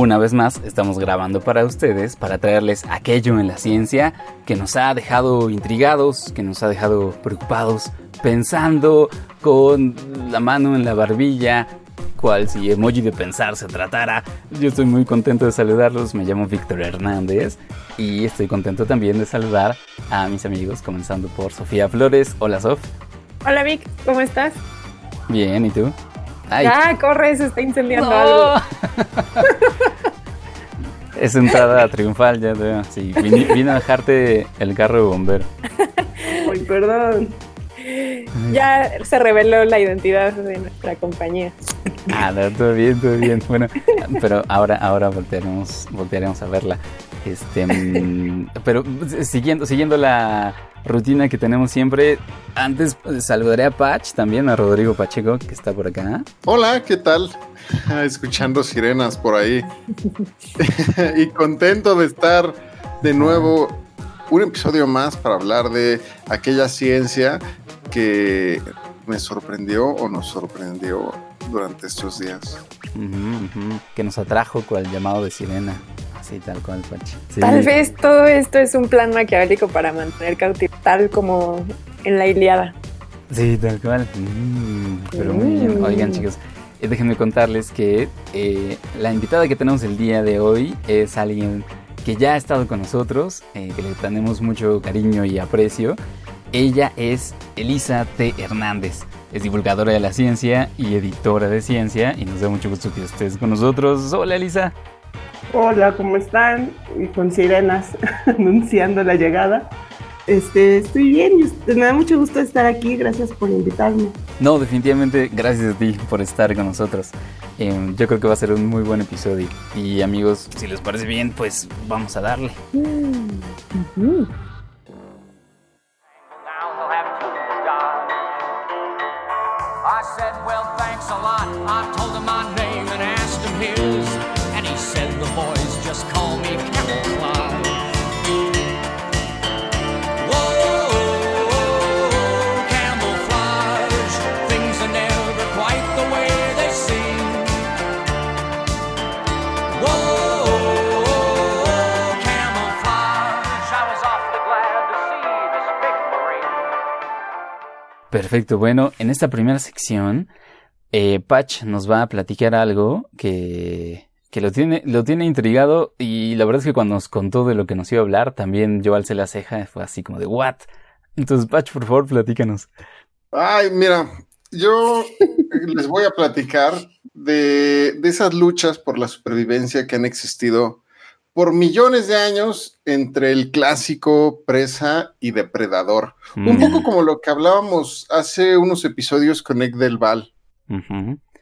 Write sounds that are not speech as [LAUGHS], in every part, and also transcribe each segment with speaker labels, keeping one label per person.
Speaker 1: Una vez más estamos grabando para ustedes para traerles aquello en la ciencia que nos ha dejado intrigados, que nos ha dejado preocupados, pensando con la mano en la barbilla, cual si emoji de pensar se tratara. Yo estoy muy contento de saludarlos, me llamo Víctor Hernández y estoy contento también de saludar a mis amigos, comenzando por Sofía Flores. Hola Sof.
Speaker 2: Hola Vic, ¿cómo estás?
Speaker 1: Bien, ¿y tú?
Speaker 2: Ya, corre, se está incendiando algo. [LAUGHS]
Speaker 1: es entrada triunfal, ya veo. Sí, vine, a dejarte el carro de bombero.
Speaker 2: Ay, perdón. Ya se reveló la identidad de nuestra compañía.
Speaker 1: Ah, todo bien, todo bien. Bueno, pero ahora, ahora voltearemos, voltearemos a verla. Este, mm, pero siguiendo, siguiendo la rutina que tenemos siempre, antes pues, saludaré a Patch, también a Rodrigo Pacheco, que está por acá.
Speaker 3: Hola, ¿qué tal? Escuchando sirenas por ahí. [LAUGHS] [LAUGHS] y contento de estar de nuevo un episodio más para hablar de aquella ciencia que me sorprendió o nos sorprendió durante estos días.
Speaker 1: Que nos atrajo con el llamado de sirena. Así, tal cual, Pachi.
Speaker 2: Tal vez todo esto es un plan maquiavélico para mantener cautivo, tal como en la Iliada.
Speaker 1: Sí, tal cual. Mm, pero muy bien. Mm. Oigan, chicos, eh, déjenme contarles que eh, la invitada que tenemos el día de hoy es alguien que ya ha estado con nosotros, eh, que le tenemos mucho cariño y aprecio. Ella es Elisa T. Hernández. Es divulgadora de la ciencia y editora de ciencia y nos da mucho gusto que estés con nosotros. Hola Elisa.
Speaker 4: Hola, ¿cómo están? Y con sirenas [LAUGHS] anunciando la llegada. Este, estoy bien, me da mucho gusto estar aquí, gracias por invitarme.
Speaker 1: No, definitivamente gracias a ti por estar con nosotros. Em, yo creo que va a ser un muy buen episodio. Y amigos, si les parece bien, pues vamos a darle. Mm, said, well, thanks a lot. I told him my name and asked him his. And he said, the boys just call me Camouflage. Perfecto, bueno, en esta primera sección, eh, Patch nos va a platicar algo que, que lo, tiene, lo tiene intrigado y la verdad es que cuando nos contó de lo que nos iba a hablar, también yo alcé la ceja, fue así como de, ¿what? Entonces, Patch, por favor, platícanos.
Speaker 3: Ay, mira, yo les voy a platicar de, de esas luchas por la supervivencia que han existido por millones de años entre el clásico presa y depredador. Un mm. poco como lo que hablábamos hace unos episodios con Egg del Val.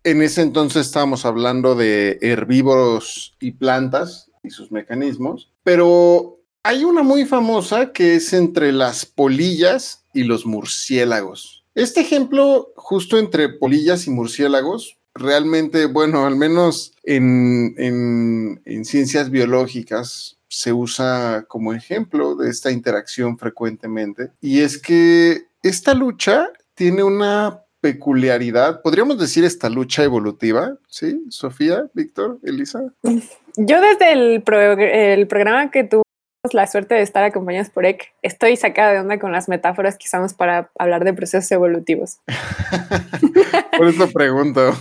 Speaker 3: En ese entonces estábamos hablando de herbívoros y plantas y sus mecanismos, pero hay una muy famosa que es entre las polillas y los murciélagos. Este ejemplo, justo entre polillas y murciélagos, realmente, bueno, al menos en, ciencias biológicas se usa como ejemplo de esta interacción frecuentemente. Y es que esta lucha tiene una peculiaridad, podríamos decir esta lucha evolutiva, ¿sí? Sofía, Víctor, Elisa.
Speaker 2: Yo desde el, el programa que tuvimos la suerte de estar acompañados por Ek, estoy sacada de onda con las metáforas que usamos para hablar de procesos evolutivos. [LAUGHS]
Speaker 3: por eso pregunto.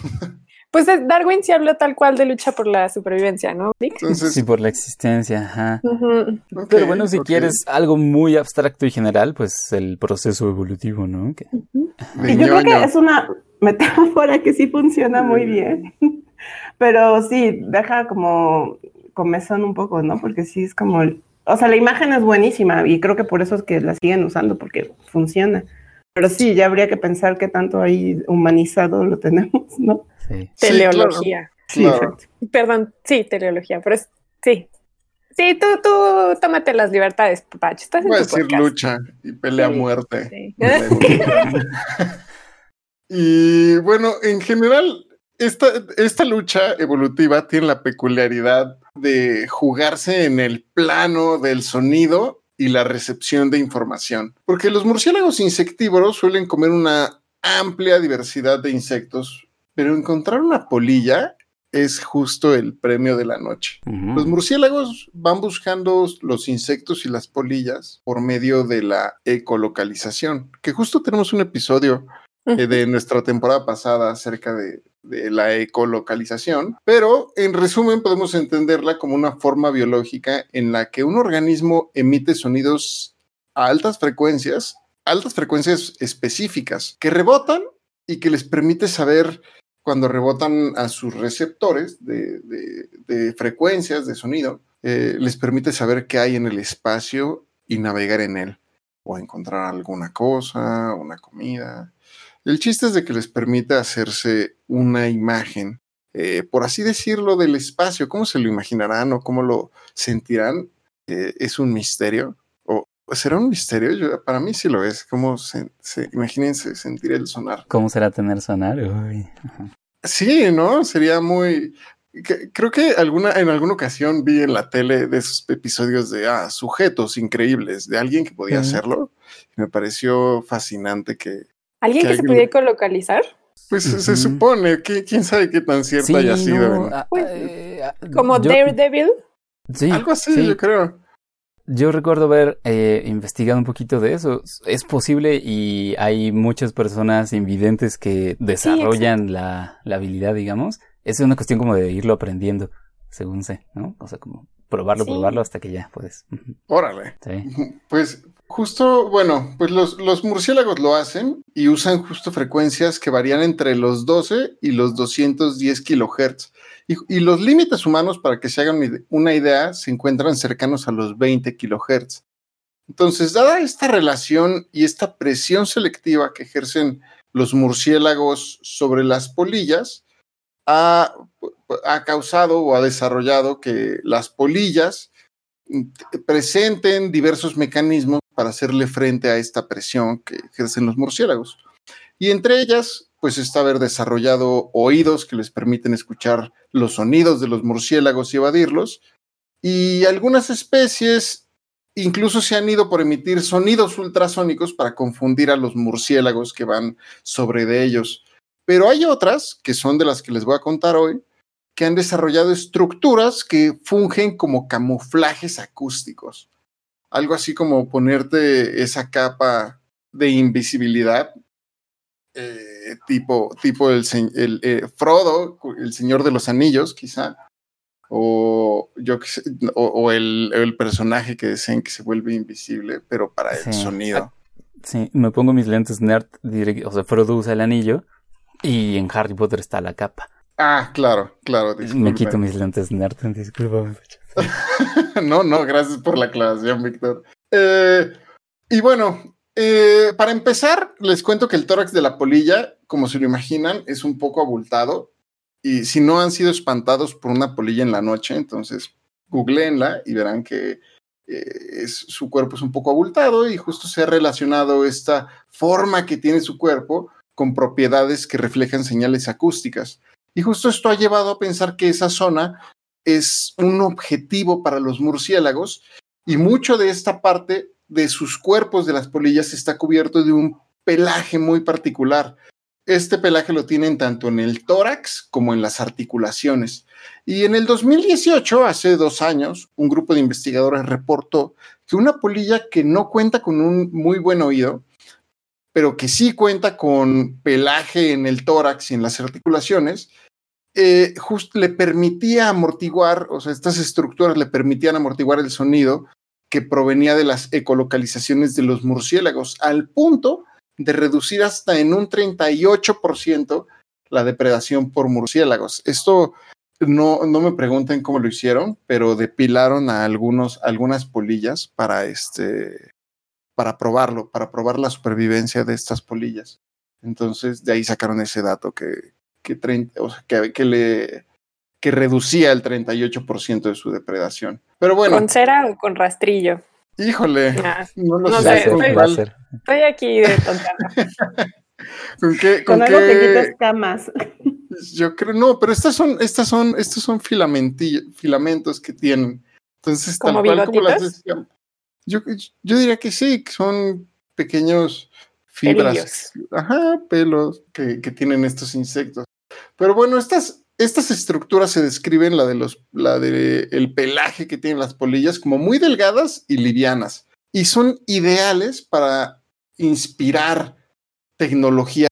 Speaker 2: Pues Darwin sí habló tal cual de lucha por la supervivencia, ¿no?
Speaker 1: sí, por la existencia, ajá. Pero bueno, si quieres algo muy abstracto y general, pues el proceso evolutivo, ¿no?
Speaker 4: Y yo creo que es una metáfora que sí funciona muy bien. [LAUGHS] Pero sí, deja como comezón un poco, ¿no? Porque sí es como, o sea, la imagen es buenísima y creo que por eso es que la siguen usando, porque funciona. Pero sí, ya habría que pensar qué tanto ahí humanizado lo tenemos, ¿no?
Speaker 2: Teleología. Sí, Perdón, sí, teleología, pero es, sí, Sí, tú, tú tómate las libertades, Papacho. Estás
Speaker 3: Voy a decir lucha y pelea a muerte. [LAUGHS] y bueno, en general, esta, esta lucha evolutiva tiene la peculiaridad de jugarse en el plano del sonido y la recepción de información. Porque los murciélagos insectívoros suelen comer una amplia diversidad de insectos, pero encontrar una polilla es justo el premio de la noche. Los murciélagos van buscando los insectos y las polillas por medio de la ecolocalización, que justo tenemos un episodio eh, de nuestra temporada pasada acerca de, de la ecolocalización, pero en resumen podemos entenderla como una forma biológica en la que un organismo emite sonidos a altas frecuencias, altas frecuencias específicas, que rebotan y que les permite saber cuando rebotan a sus receptores de, frecuencias de sonido, eh, les permite saber qué hay en el espacio y navegar en él, o encontrar alguna cosa, una comida. El chiste es de que les permite hacerse una imagen, eh, por así decirlo, del espacio. ¿Cómo se lo imaginarán o cómo lo sentirán? Eh, es un misterio. ¿O será un misterio? para mí sí lo es. ¿Cómo se, imagínense sentir el sonar?
Speaker 1: ¿Cómo será tener sonar? Uy.
Speaker 3: Sí, ¿no? Sería muy... creo que alguna, en alguna ocasión vi en la tele de esos episodios de ah, sujetos increíbles, de alguien que podía hacerlo. me pareció fascinante que...
Speaker 2: ¿Alguien que, se podía colocalizar?
Speaker 3: Pues se supone, que, quién sabe qué tan cierto haya sido.
Speaker 2: Ah, pues, eh, ah, como Daredevil.
Speaker 3: Sí, Algo así, yo creo.
Speaker 1: Yo recuerdo haber eh, investigado un poquito de eso. Es posible y hay muchas personas invidentes que desarrollan la, la, habilidad, digamos. Es una cuestión como de irlo aprendiendo, según sé, ¿no? O sea, como probarlo, probarlo hasta que ya puedes.
Speaker 3: Órale. Sí. Pues justo, bueno, pues los, los, murciélagos lo hacen y usan justo frecuencias que varían entre los 12 y los 210 kilohertz. Y, los límites humanos, para que se hagan una idea, se encuentran cercanos a los 20 kilohertz. Entonces, dada esta relación y esta presión selectiva que ejercen los murciélagos sobre las polillas, ha, causado o ha desarrollado que las polillas presenten diversos mecanismos para hacerle frente a esta presión que ejercen los murciélagos. Y entre ellas pues está haber desarrollado oídos que les permiten escuchar los sonidos de los murciélagos y evadirlos. Y algunas especies incluso se han ido por emitir sonidos ultrasónicos para confundir a los murciélagos que van sobre de ellos. Pero hay otras, que son de las que les voy a contar hoy, que han desarrollado estructuras que fungen como camuflajes acústicos. Algo así como ponerte esa capa de invisibilidad eh, tipo, tipo el, el eh, Frodo, el Señor de los Anillos, quizá, o yo o, el, personaje que deseen que se vuelve invisible, pero para el sonido.
Speaker 1: Sí, me pongo mis lentes nerd, o sea, Frodo usa el anillo y en Harry Potter está la capa.
Speaker 3: Ah, claro, claro.
Speaker 1: Me quito mis lentes nerd, [LAUGHS] disculpa. [LAUGHS]
Speaker 3: no, no, gracias por la aclaración, Víctor. Eh, y bueno, eh, para empezar, les cuento que el tórax de la polilla, como se lo imaginan, es un poco abultado. Y si no han sido espantados por una polilla en la noche, entonces googleenla y verán que eh, su cuerpo es un poco abultado y justo se ha relacionado esta forma que tiene su cuerpo con propiedades que reflejan señales acústicas. Y justo esto ha llevado a pensar que esa zona es un objetivo para los murciélagos y mucho de esta parte de sus cuerpos de las polillas está cubierto de un pelaje muy particular. Este pelaje lo tienen tanto en el tórax como en las articulaciones. Y en el 2018, hace dos años, un grupo de investigadores reportó que una polilla que no cuenta con un muy buen oído, pero que sí cuenta con pelaje en el tórax y en las articulaciones, eh, le permitía amortiguar, o sea, estas estructuras le permitían amortiguar el sonido que provenía de las ecolocalizaciones de los murciélagos, al punto de reducir hasta en un 38% la depredación por murciélagos. Esto no, no me pregunten cómo lo hicieron, pero depilaron a algunos, algunas polillas para, este, para probarlo, para probar la supervivencia de estas polillas. Entonces, de ahí sacaron ese dato que, que, que, que le que reducía el 38% de su depredación. Pero bueno.
Speaker 2: ¿Con cera o con rastrillo?
Speaker 3: Híjole. [LAUGHS]
Speaker 2: no, lo sé. Estoy, aquí de tontando. [LAUGHS]
Speaker 3: ¿Con qué?
Speaker 4: Con, algo que quitas camas.
Speaker 3: Yo creo, no, pero estas son, estas son, estos son filamentos que tienen. Entonces, tal cual como las yo, yo diría que sí, que son pequeños fibras, ajá, pelos que, que, tienen estos insectos. Pero bueno, estas, estas estructuras se describen, la de los, la de el pelaje que tienen las polillas, como muy delgadas y livianas. Y son ideales para inspirar tecnología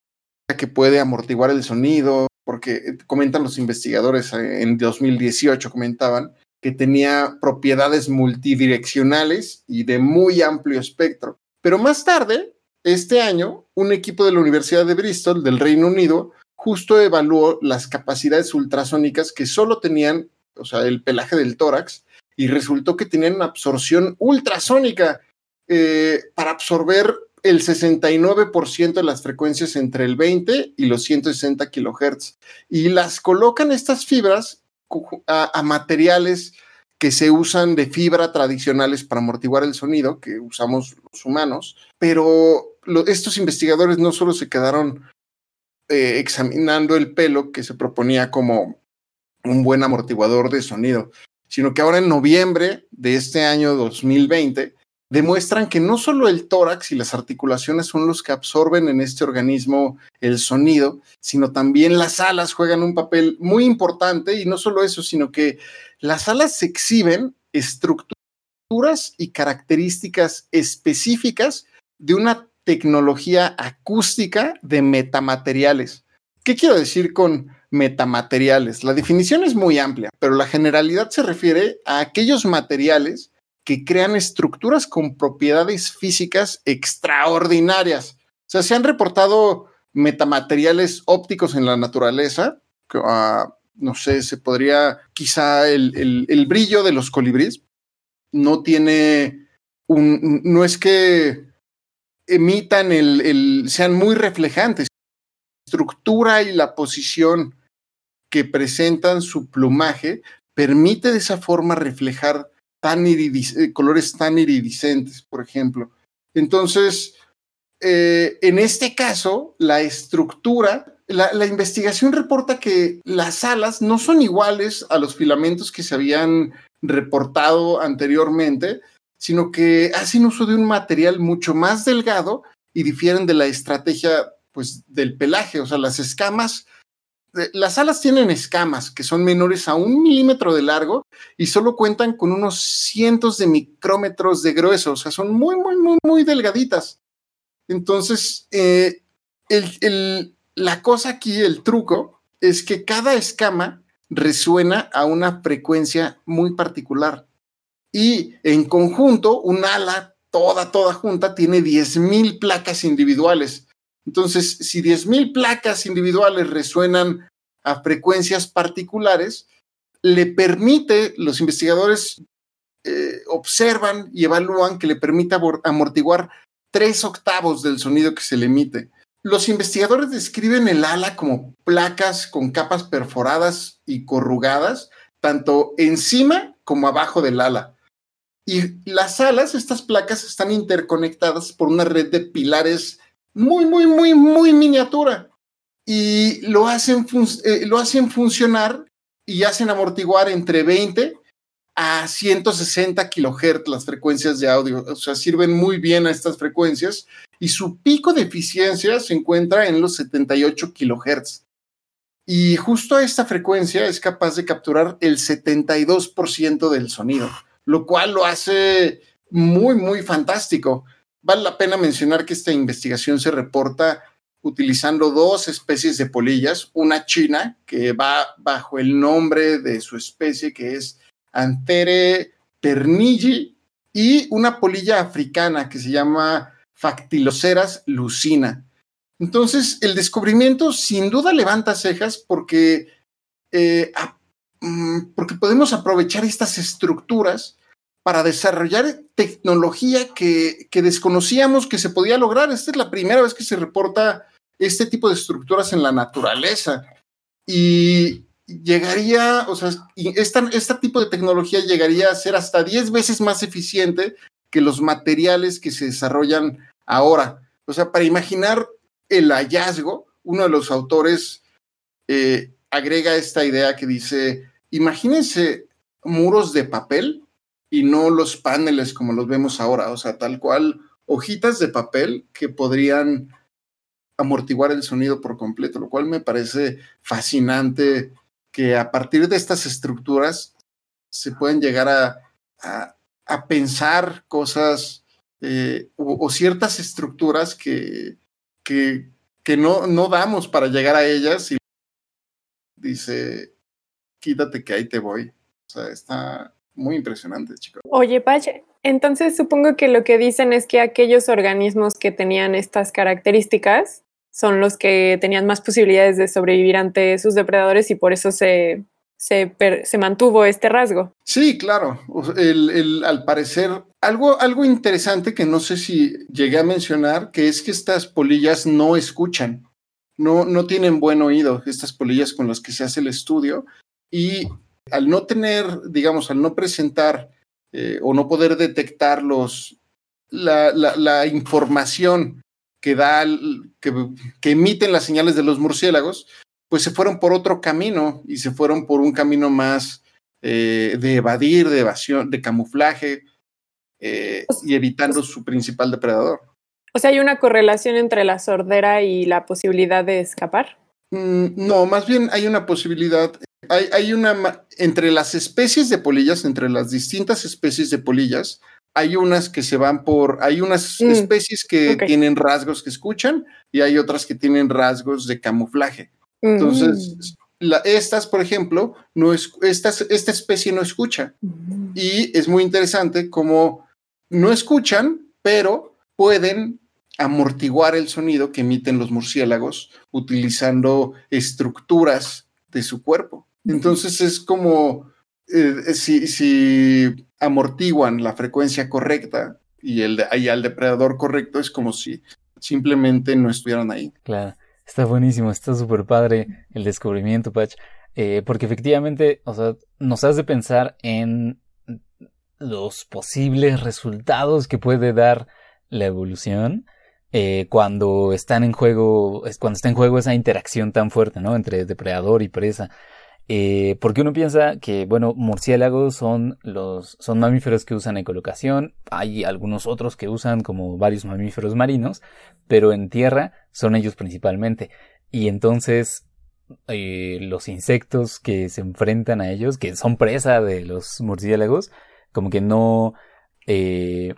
Speaker 3: que puede amortiguar el sonido, porque comentan los investigadores eh, en 2018, comentaban que tenía propiedades multidireccionales y de muy amplio espectro. Pero más tarde, este año, un equipo de la Universidad de Bristol del Reino Unido justo evaluó las capacidades ultrasónicas que solo tenían, o sea, el pelaje del tórax, y resultó que tenían una absorción ultrasónica eh, para absorber el 69% de las frecuencias entre el 20 y los 160 kilohertz. Y las colocan estas fibras a, materiales que se usan de fibra tradicionales para amortiguar el sonido, que usamos los humanos, pero estos investigadores no solo se quedaron eh, examinando el pelo que se proponía como un buen amortiguador de sonido, sino que ahora en noviembre de este año 2020 demuestran que no solo el tórax y las articulaciones son los que absorben en este organismo el sonido, sino también las alas juegan un papel muy importante y no solo eso, sino que las alas exhiben estructuras y características específicas de una tecnología acústica de metamateriales. ¿Qué quiero decir con metamateriales? La definición es muy amplia, pero la generalidad se refiere a aquellos materiales que crean estructuras con propiedades físicas extraordinarias. O sea, se han reportado metamateriales ópticos en la naturaleza, uh, no sé, se podría, quizá el, el brillo de los colibríes no tiene un, no es que emitan el, el, sean muy reflejantes. La estructura y la posición que presentan su plumaje permite de esa forma reflejar tan eh, colores tan iridiscentes, por ejemplo. Entonces, eh, en este caso, la estructura, la, la, investigación reporta que las alas no son iguales a los filamentos que se habían reportado anteriormente, sino que hacen uso de un material mucho más delgado y difieren de la estrategia pues, del pelaje, o sea, las escamas. Eh, las alas tienen escamas que son menores a un milímetro de largo y solo cuentan con unos cientos de micrómetros de grueso, o sea, son muy, muy, muy, muy delgaditas. Entonces, eh, la cosa aquí, el truco, es que cada escama resuena a una frecuencia muy particular y en conjunto, un ala toda, toda junta tiene 10.000 placas individuales. Entonces, si 10.000 placas individuales resuenan a frecuencias particulares, le permite, los investigadores eh, observan y evalúan que le permite amortiguar tres octavos del sonido que se le emite. Los investigadores describen el ala como placas con capas perforadas y corrugadas, tanto encima como abajo del ala. Y las alas, estas placas, están interconectadas por una red de pilares muy, muy, muy, muy miniatura. Y lo hacen, eh, lo hacen funcionar y hacen amortiguar entre 20 a 160 kilohertz las frecuencias de audio. O sea, sirven muy bien a estas frecuencias y su pico de eficiencia se encuentra en los 78 kilohertz. Y justo a esta frecuencia es capaz de capturar el 72% del sonido lo cual lo hace muy, muy fantástico. Vale la pena mencionar que esta investigación se reporta utilizando dos especies de polillas, una china que va bajo el nombre de su especie que es Antere pernilli y una polilla africana que se llama Factiloceras lucina. Entonces, el descubrimiento sin duda levanta cejas porque eh, porque podemos aprovechar estas estructuras para desarrollar tecnología que, desconocíamos que se podía lograr. Esta es la primera vez que se reporta este tipo de estructuras en la naturaleza. Y llegaría, o sea, esta, este tipo de tecnología llegaría a ser hasta 10 veces más eficiente que los materiales que se desarrollan ahora. O sea, para imaginar el hallazgo, uno de los autores eh, agrega esta idea que dice, imagínense muros de papel y no los paneles como los vemos ahora, o sea, tal cual hojitas de papel que podrían amortiguar el sonido por completo, lo cual me parece fascinante que a partir de estas estructuras se pueden llegar a, a, pensar cosas eh, o, ciertas estructuras que, que, que no, no damos para llegar a ellas y dice, quítate que ahí te voy. O sea, está muy impresionante, chicos.
Speaker 2: Oye, Pache, entonces supongo que lo que dicen es que aquellos organismos que tenían estas características son los que tenían más posibilidades de sobrevivir ante sus depredadores y por eso se, se, mantuvo este rasgo.
Speaker 3: Sí, claro. al parecer, algo, algo interesante que no sé si llegué a mencionar, que es que estas polillas no escuchan, no, no tienen buen oído, estas polillas con las que se hace el estudio, y al no tener, digamos, al no presentar eh, o no poder detectar los, la, la, información que da, que, que, emiten las señales de los murciélagos, pues se fueron por otro camino y se fueron por un camino más eh, de evadir, de evasión, de camuflaje eh, y evitando su principal depredador.
Speaker 2: O sea, ¿hay una correlación entre la sordera y la posibilidad de escapar?
Speaker 3: Mm, no, más bien hay una posibilidad hay, una, entre las especies de polillas, entre las distintas especies de polillas, hay unas que se van por, hay unas mm, especies que tienen rasgos que escuchan y hay otras que tienen rasgos de camuflaje. Entonces, mm. estas, por ejemplo, no es, esta especie no escucha. Y es muy interesante como no escuchan, pero pueden amortiguar el sonido que emiten los murciélagos utilizando estructuras de su cuerpo. Entonces es como eh, si, amortiguan la frecuencia correcta y, el al depredador correcto, es como si simplemente no estuvieran ahí.
Speaker 1: Claro, está buenísimo, está súper padre el descubrimiento, Patch, eh, porque efectivamente, o sea, nos hace pensar en los posibles resultados que puede dar la evolución eh, cuando están en juego, cuando está en juego esa interacción tan fuerte, ¿no? Entre depredador y presa. Eh, porque uno piensa que, bueno, murciélagos son los, son mamíferos que usan ecolocación, hay algunos otros que usan como varios mamíferos marinos, pero en tierra son ellos principalmente. Y entonces, eh, los insectos que se enfrentan a ellos, que son presa de los murciélagos, como que no, eh,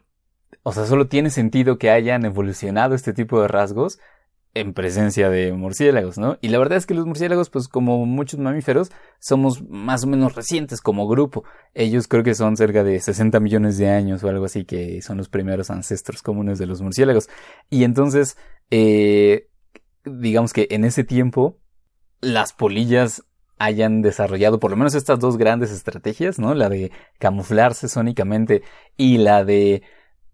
Speaker 1: o sea, solo tiene sentido que hayan evolucionado este tipo de rasgos en presencia de murciélagos, ¿no? Y la verdad es que los murciélagos, pues como muchos mamíferos, somos más o menos recientes como grupo. Ellos creo que son cerca de 60 millones de años o algo así, que son los primeros ancestros comunes de los murciélagos. Y entonces, eh, digamos que en ese tiempo, las polillas hayan desarrollado por lo menos estas dos grandes estrategias, ¿no? La de camuflarse sónicamente y la de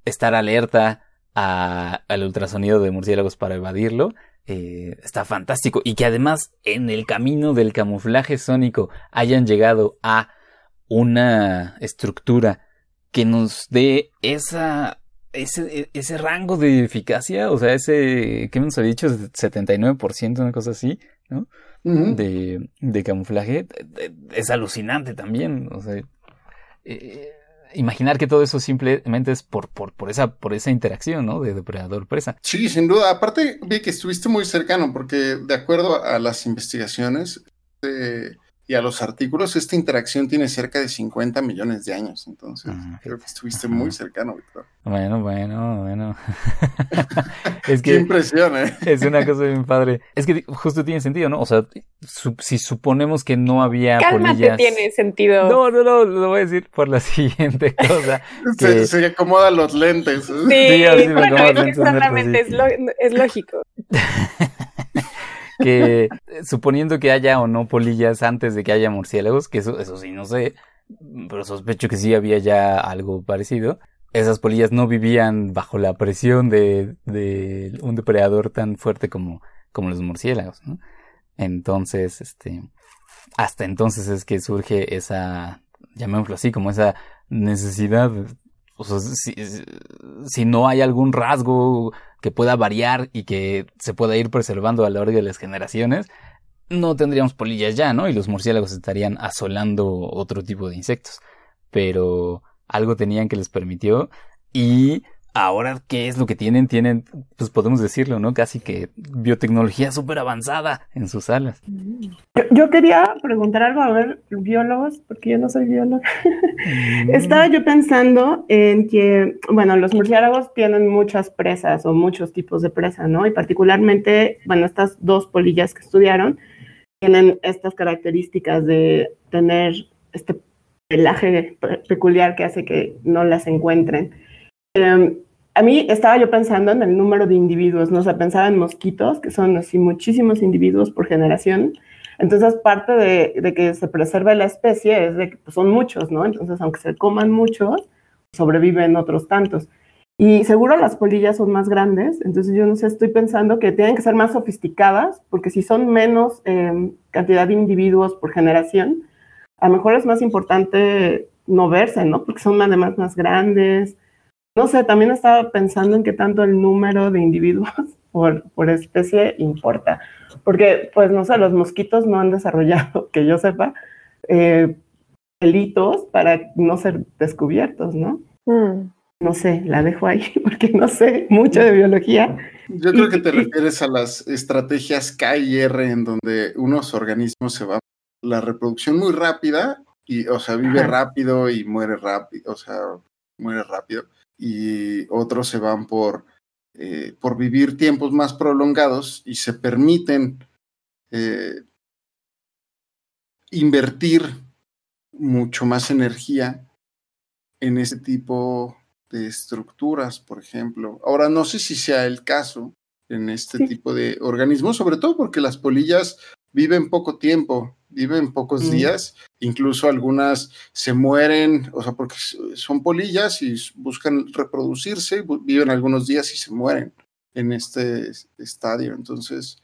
Speaker 1: estar alerta al ultrasonido de murciélagos para evadirlo. Eh, está fantástico. Y que además en el camino del camuflaje sónico hayan llegado a una estructura que nos dé esa, ese, ese rango de eficacia, o sea, ese, ¿qué nos ha dicho? 79%, una cosa así, ¿no? de, de, camuflaje, es alucinante también, o sea, eh, imaginar que todo eso simplemente es por, por, por, esa, por esa interacción, ¿no? De depredador-presa.
Speaker 3: Sí, sin duda. Aparte, vi que estuviste muy cercano, porque de acuerdo a las investigaciones, eh, y a los artículos, esta interacción tiene cerca de 50 millones de años. Entonces, creo que estuviste muy cercano, Víctor.
Speaker 1: Bueno, bueno, bueno. [LAUGHS]
Speaker 3: es que. Qué impresión, ¿eh?
Speaker 1: Es una cosa bien padre. Es que justo tiene sentido, ¿no? O sea, si suponemos que no había
Speaker 2: Cálmate, tiene sentido.
Speaker 1: No, no, no, lo voy a decir por la [LAUGHS] siguiente cosa. [LAUGHS]
Speaker 3: se, se acomodan los lentes.
Speaker 2: Sí, sí así me es, es lógico
Speaker 1: que suponiendo que haya o no polillas antes de que haya murciélagos, que eso, eso sí no sé, pero sospecho que sí había ya algo parecido. Esas polillas no vivían bajo la presión de, de un depredador tan fuerte como, como los murciélagos. Entonces, este, hasta entonces es que surge esa, llamémoslo así, como esa necesidad, o sea, si, si no hay algún rasgo que pueda variar y que se pueda ir preservando a lo largo de las generaciones, no tendríamos polillas ya, ¿no? Y los murciélagos estarían asolando otro tipo de insectos. Pero algo tenían que les permitió y ahora, ¿qué es lo que tienen? Tienen, pues podemos decirlo, ¿no? Casi que biotecnología súper avanzada en sus salas.
Speaker 4: Yo, quería preguntar algo, a ver, biólogos, porque yo no soy biólogo. Mm. [LAUGHS] Estaba yo pensando en que, bueno, los murciélagos tienen muchas presas o muchos tipos de presa, ¿no? Y particularmente, bueno, estas dos polillas que estudiaron tienen estas características de tener este pelaje peculiar que hace que no las encuentren. Em, a mí estaba yo pensando en el número de individuos, ¿no? O sea, pensaba en mosquitos, que son así muchísimos individuos por generación. Entonces, parte de, que se preserve la especie es de que pues, son muchos, ¿no? Entonces, aunque se coman muchos, sobreviven otros tantos. Y seguro las polillas son más grandes, entonces yo no sé, estoy pensando que tienen que ser más sofisticadas, porque si son menos em, cantidad de individuos por generación, a lo mejor es más importante no verse, ¿no? Porque son además más grandes, no sé, también estaba pensando en qué tanto el número de individuos [LAUGHS] por, por especie importa. Porque, pues, no sé, los mosquitos no han desarrollado, [LAUGHS] que yo sepa, eh, pelitos para no ser descubiertos, ¿no? Mm. No sé, la dejo ahí [LAUGHS] porque no sé mucho de biología.
Speaker 3: Yo creo que te refieres a las estrategias K y R en donde unos organismos se van la reproducción muy rápida y, o sea, vive rápido y muere rápido, o sea, muere rápido y otros se van por, eh, por vivir tiempos más prolongados y se permiten eh, invertir mucho más energía en ese tipo de estructuras, por ejemplo. Ahora, no sé si sea el caso en este tipo de organismos, sobre todo porque las polillas viven poco tiempo viven pocos días, incluso algunas se mueren, o sea, porque son polillas y buscan reproducirse, viven algunos días y se mueren en este estadio. Entonces,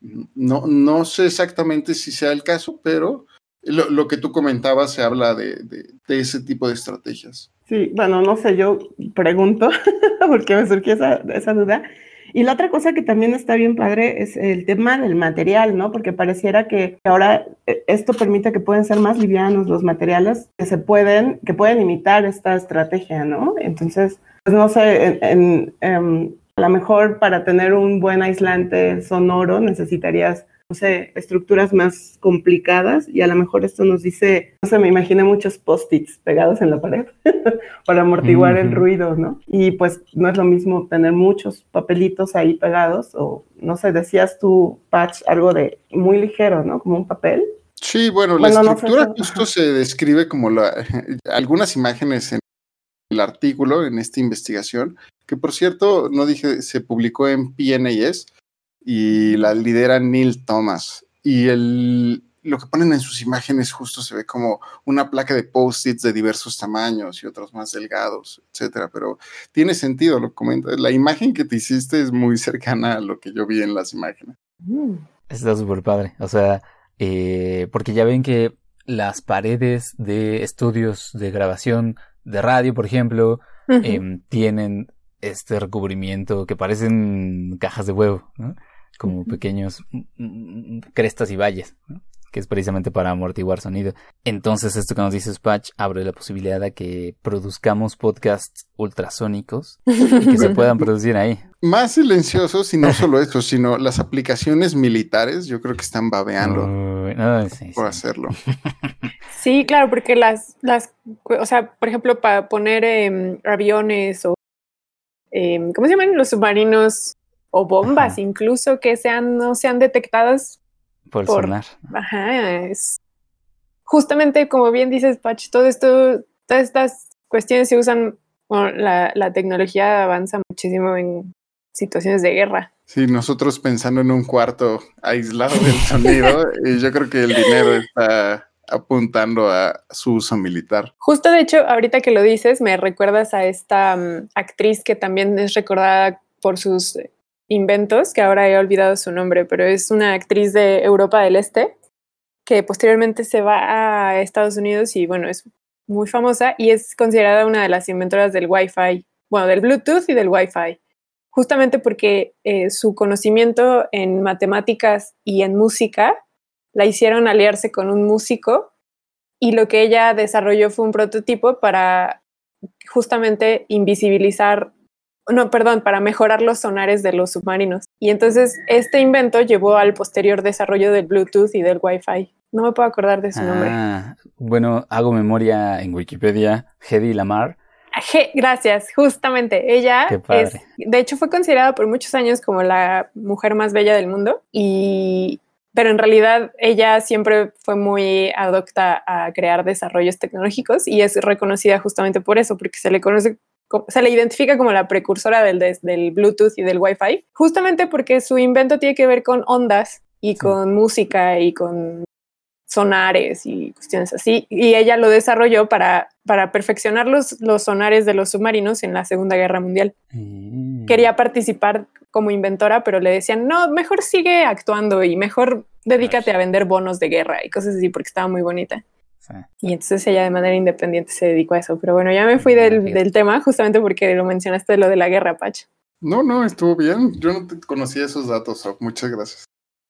Speaker 3: no, no sé exactamente si sea el caso, pero lo, que tú comentabas se habla de, de, ese tipo de estrategias.
Speaker 4: Sí, bueno, no sé, yo pregunto, [LAUGHS] porque me surgió esa, esa duda. Y la otra cosa que también está bien padre es el tema del material, ¿no? Porque pareciera que ahora eh, esto permite que pueden ser más livianos los materiales que se pueden, que pueden imitar esta estrategia, ¿no? Entonces, pues no sé, en, em, a lo mejor para tener un buen aislante sonoro necesitarías no sé, estructuras más complicadas y a lo mejor esto nos dice, no sé, me imaginé muchos post-its pegados en la pared [LAUGHS] para amortiguar el ruido, ¿no? Y pues no es lo mismo tener muchos papelitos ahí pegados o, no sé, decías tú, Patch, algo de muy ligero, ¿no? Como un papel.
Speaker 3: Sí, bueno, la estructura justo se describe como la, [LAUGHS] algunas imágenes en el artículo, en esta investigación, que por cierto, no dije, se publicó en PNAS, y la lidera Neil Thomas. Y el, lo que ponen en sus imágenes justo se ve como una placa de post-its de diversos tamaños y otros más delgados, etcétera. Pero tiene sentido, lo comento. La imagen que te hiciste es muy cercana a lo que yo vi en las imágenes.
Speaker 1: Mm. Está súper padre. O sea, eh, porque ya ven que las paredes de estudios de grabación de radio, por ejemplo, em, tienen este recubrimiento que parecen cajas de huevo, ¿no? Como pequeños mm, mm, crestas y valles, que es precisamente para amortiguar sonido. Entonces, esto que nos dice Spatch abre la posibilidad de que produzcamos podcasts ultrasónicos y que se puedan producir ahí.
Speaker 3: Más silenciosos y no [LAUGHS] solo eso, sino las aplicaciones militares, yo creo que están babeando por hacerlo. [LAUGHS]
Speaker 2: Sí, claro, porque las, las, o sea, por ejemplo, para poner em, aviones o, em, ¿cómo se llaman? Los submarinos o bombas incluso que sean, no sean detectadas
Speaker 1: por, sonar.
Speaker 2: Ajá, es justamente como bien dices, Pach, todo esto, todas estas cuestiones se usan, la, la tecnología avanza muchísimo en situaciones de guerra.
Speaker 3: Sí, nosotros pensando en un cuarto aislado del sonido, [LAUGHS] y yo creo que el dinero está apuntando a su uso militar.
Speaker 2: Justo de hecho, ahorita que lo dices, me recuerdas a esta mm, actriz que también es recordada por sus inventos, que ahora he olvidado su nombre, pero es una actriz de Europa del Este, que posteriormente se va a Estados Unidos y bueno, es muy famosa y es considerada una de las inventoras del Wi-Fi, bueno, del Bluetooth y del Wi-Fi, justamente porque eh, su conocimiento en matemáticas y en música la hicieron aliarse con un músico y lo que ella desarrolló fue un prototipo para justamente invisibilizar, no, perdón, para mejorar los sonares de los submarinos. Y entonces este invento llevó al posterior desarrollo del Bluetooth y del Wi-Fi. No me puedo acordar de su nombre.
Speaker 1: Ah, bueno, hago memoria en Wikipedia, Hedy Lamar.
Speaker 2: gracias, justamente. Ella es, de hecho, fue considerada por muchos años como la mujer más bella del mundo y pero en realidad ella siempre fue muy adopta a crear desarrollos tecnológicos y es reconocida justamente por eso, porque se le conoce, se le identifica como la precursora del, del Bluetooth y del Wi-Fi, justamente porque su invento tiene que ver con ondas y con música y con sonares y cuestiones así. Y ella lo desarrolló para, para perfeccionar los, los sonares de los submarinos en la Segunda Guerra Mundial. Mm. Quería participar como inventora, pero le decían, no, mejor sigue actuando y mejor dedícate a vender bonos de guerra y cosas así, porque estaba muy bonita. Y entonces ella de manera independiente se dedicó a eso. Pero bueno, ya me fui del, del tema justamente porque lo mencionaste de lo de la guerra, Pach.
Speaker 3: No, no, estuvo bien. Yo no te conocía esos datos, Muchas gracias.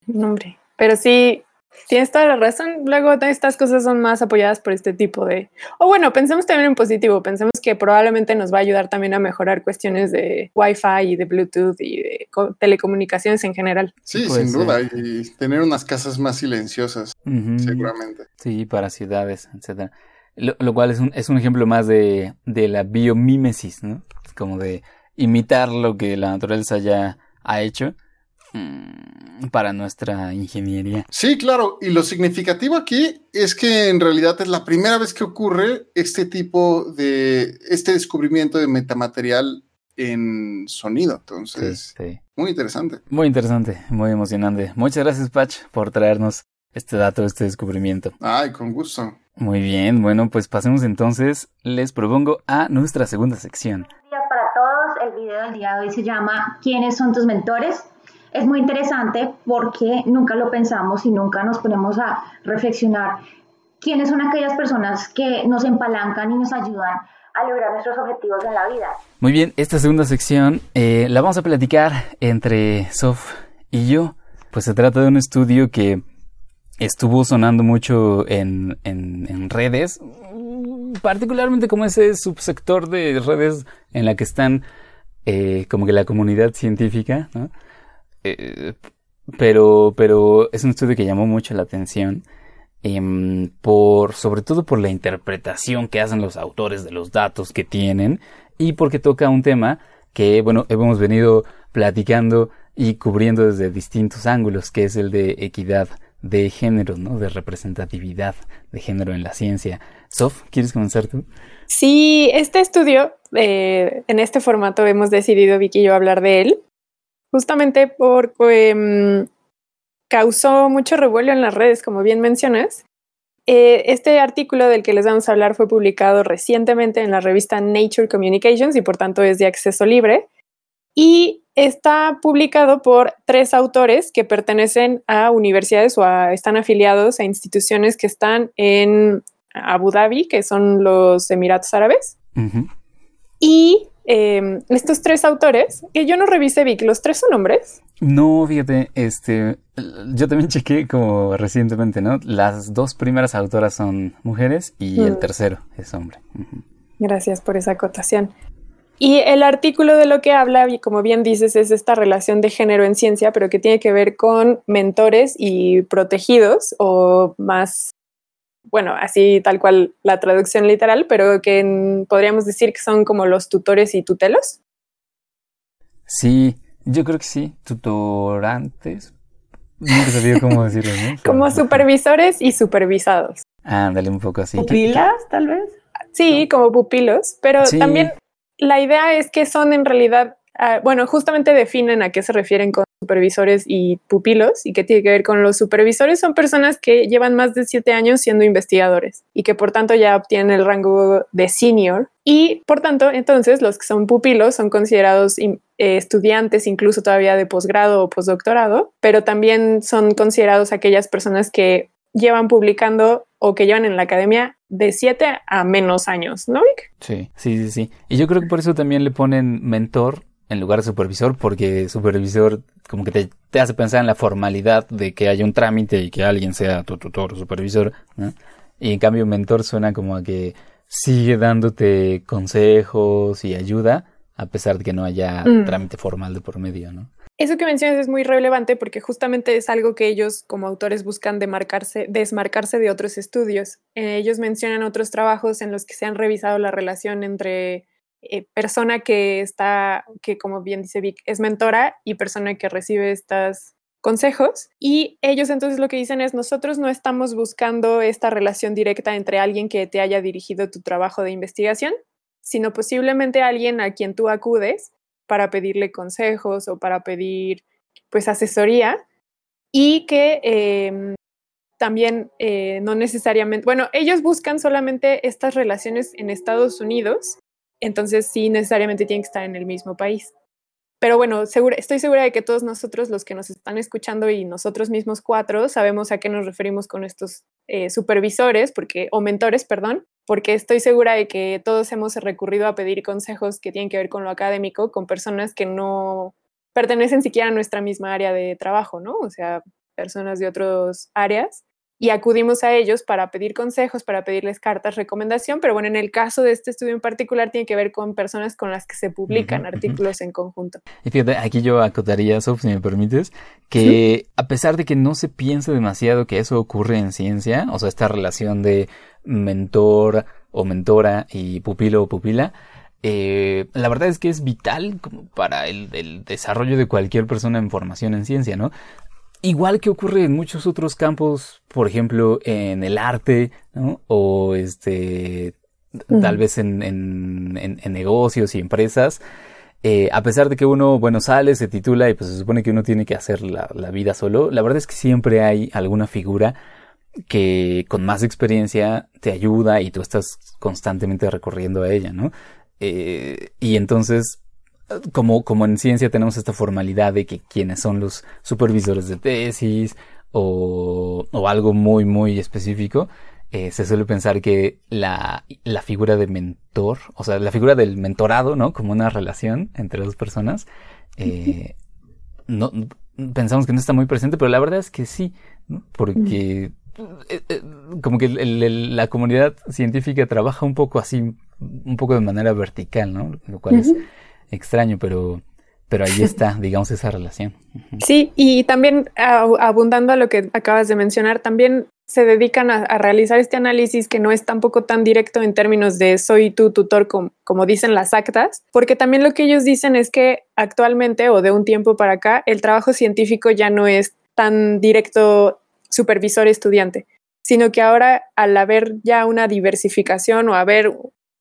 Speaker 2: No, hombre. Pero sí, Tienes toda la razón. Luego estas cosas son más apoyadas por este tipo de... O bueno, pensemos también en positivo. Pensemos que probablemente nos va a ayudar también a mejorar cuestiones de Wi-Fi y de Bluetooth y de telecomunicaciones en general.
Speaker 3: Sí, sin duda. Y tener unas casas más silenciosas, seguramente.
Speaker 1: Sí, para ciudades, etcétera. Lo, cual es un, es un ejemplo más de, de la biomímesis, ¿no? Como de imitar lo que la naturaleza ya ha hecho para nuestra ingeniería.
Speaker 3: Sí, claro, y lo significativo aquí es que en realidad es la primera vez que ocurre este tipo de, este descubrimiento de metamaterial en sonido, entonces, muy interesante.
Speaker 1: Muy interesante, muy emocionante. Muchas gracias, Patch, por traernos este dato, este descubrimiento.
Speaker 3: Ay, con gusto.
Speaker 1: Muy bien, bueno, pues pasemos entonces, les propongo a nuestra segunda sección.
Speaker 5: Días para todos, el video del día de hoy se llama ¿Quiénes son tus mentores? Es muy interesante porque nunca lo pensamos y nunca nos ponemos a reflexionar quiénes son aquellas personas que nos empalancan y nos ayudan a lograr nuestros objetivos en la vida.
Speaker 1: Muy bien, esta segunda sección eh, la vamos a platicar entre Sof y yo. Pues se trata de un estudio que estuvo sonando mucho en, en, redes, particularmente como ese subsector de redes en la que están eh, como que la comunidad científica, ¿no? Eh, pero, pero es un estudio que llamó mucho la atención. Em, por, sobre todo por la interpretación que hacen los autores de los datos que tienen y porque toca un tema que, bueno, hemos venido platicando y cubriendo desde distintos ángulos, que es el de equidad de género, ¿no? De representatividad de género en la ciencia. Sof, ¿quieres comenzar tú?
Speaker 2: Sí, este estudio, eh, en este formato hemos decidido, Vicky y yo, hablar de él, justamente porque em, causó mucho revuelo en las redes, como bien mencionas. Eh, este artículo del que les vamos a hablar fue publicado recientemente en la revista Nature Communications y por tanto es de acceso libre. Y está publicado por tres autores que pertenecen a universidades o están afiliados a instituciones que están en Abu Dhabi, que son los Emiratos Árabes. Y Em, estos tres autores, que yo no revisé, Vic, ¿los tres son hombres?
Speaker 1: No, fíjate, este, yo también chequé como recientemente, ¿no? Las dos primeras autoras son mujeres y el mm. tercero es hombre.
Speaker 2: Gracias por esa acotación. Y el artículo de lo que habla, y como bien dices, es esta relación de género en ciencia, pero que tiene que ver con mentores y protegidos o más bueno, así tal cual la traducción literal, pero que podríamos decir que son como los tutores y tutelos.
Speaker 1: Sí, yo creo que sí, tutorantes. No sabía cómo decirlo, ¿no? [LAUGHS]
Speaker 2: como supervisores y supervisados.
Speaker 1: Ah, dale un poco así.
Speaker 4: ¿Pupilas, tal vez?
Speaker 2: Sí, como pupilos, pero también la idea es que son en realidad, ah, bueno, justamente definen a qué se refieren con supervisores y pupilos y que tiene que ver con los supervisores son personas que llevan más de siete años siendo investigadores y que por tanto ya obtienen el rango de senior y por tanto entonces los que son pupilos son considerados eh, estudiantes incluso todavía de posgrado o postdoctorado pero también son considerados aquellas personas que llevan publicando o que llevan en la academia de 7 a menos años, ¿no, Vic?
Speaker 1: Sí, sí, sí, sí. Y yo creo que por eso también le ponen mentor en lugar de supervisor, porque supervisor como que te, te hace pensar en la formalidad de que haya un trámite y que alguien sea tu tutor o supervisor, ¿no? Y en cambio mentor suena como a que sigue dándote consejos y ayuda, a pesar de que no haya mm. trámite formal de por medio, ¿no?
Speaker 2: Eso que mencionas es muy relevante porque justamente es algo que ellos como autores buscan demarcarse, desmarcarse de otros estudios. Eh, ellos mencionan otros trabajos en los que se han revisado la relación entre eh, persona que está, que como bien dice Vic, es mentora y persona que recibe estos consejos. Y ellos entonces lo que dicen es, nosotros no estamos buscando esta relación directa entre alguien que te haya dirigido tu trabajo de investigación, sino posiblemente alguien a quien tú acudes para pedirle consejos o para pedir pues asesoría y que em, también eh, no necesariamente, bueno, ellos buscan solamente estas relaciones en Estados Unidos, entonces sí necesariamente tienen que estar en el mismo país. Pero bueno, estoy segura de que todos nosotros, los que nos están escuchando y nosotros mismos cuatro, sabemos a qué nos referimos con estos eh, supervisores, porque, o mentores, perdón, porque estoy segura de que todos hemos recurrido a pedir consejos que tienen que ver con lo académico con personas que no pertenecen siquiera a nuestra misma área de trabajo, ¿no? O sea, personas de otras áreas y acudimos a ellos para pedir consejos, para pedirles cartas, recomendación, pero bueno, en el caso de este estudio en particular tiene que ver con personas con las que se publican artículos en conjunto.
Speaker 1: Y fíjate, aquí yo acotaría, Sof, si me permites, que a pesar de que no se piense demasiado que eso ocurre en ciencia, o sea, esta relación de mentor o mentora y pupilo o pupila, eh, la verdad es que es vital para el, el, desarrollo de cualquier persona en formación en ciencia, ¿no? Igual que ocurre en muchos otros campos, por ejemplo, en el arte, ¿no? O este, tal vez en, en, en, negocios y empresas. Eh, a pesar de que uno, bueno, sale, se titula y pues se supone que uno tiene que hacer la, la, vida solo, la verdad es que siempre hay alguna figura que con más experiencia te ayuda y tú estás constantemente recorriendo a ella, ¿no? Eh, y entonces como, como en ciencia tenemos esta formalidad de que quienes son los supervisores de tesis o, o algo muy, muy específico, eh, se suele pensar que la, la, figura de mentor, o sea, la figura del mentorado, ¿no? Como una relación entre dos personas, eh, no, pensamos que no está muy presente, pero la verdad es que sí, porque eh, como que la comunidad científica trabaja un poco así, un poco de manera vertical, ¿no? Lo cual es extraño, pero, pero ahí está, [LAUGHS] digamos, esa relación.
Speaker 2: Sí, y también abundando a lo que acabas de mencionar, también se dedican a, realizar este análisis que no es tampoco tan directo en términos de soy tu tutor como, como dicen las actas, porque también lo que ellos dicen es que actualmente o de un tiempo para acá el trabajo científico ya no es tan directo supervisor-estudiante, sino que ahora al haber ya una diversificación o haber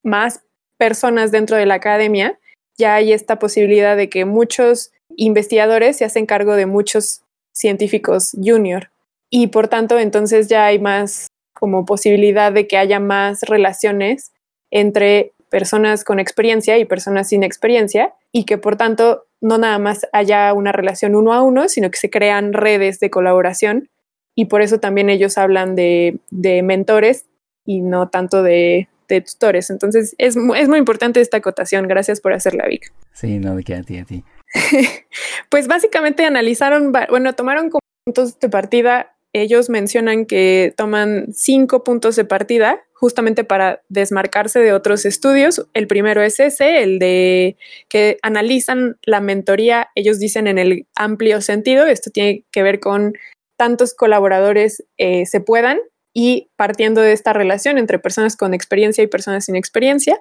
Speaker 2: más personas dentro de la academia, ya hay esta posibilidad de que muchos investigadores se hacen cargo de muchos científicos junior. Y por tanto entonces ya hay más como posibilidad de que haya más relaciones entre personas con experiencia y personas sin experiencia y que por tanto no nada más haya una relación uno a uno, sino que se crean redes de colaboración. Y por eso también ellos hablan de, de mentores y no tanto de de tutores. Entonces, es, es muy importante esta acotación. Gracias por hacerla, Vic.
Speaker 1: Sí, no, de que a ti, a ti. [LAUGHS]
Speaker 2: pues básicamente analizaron, bueno, tomaron como puntos de partida. Ellos mencionan que toman cinco puntos de partida justamente para desmarcarse de otros estudios. El primero es ese, el de que analizan la mentoría, ellos dicen en el amplio sentido, esto tiene que ver con tantos colaboradores eh, se puedan y partiendo de esta relación entre personas con experiencia y personas sin experiencia.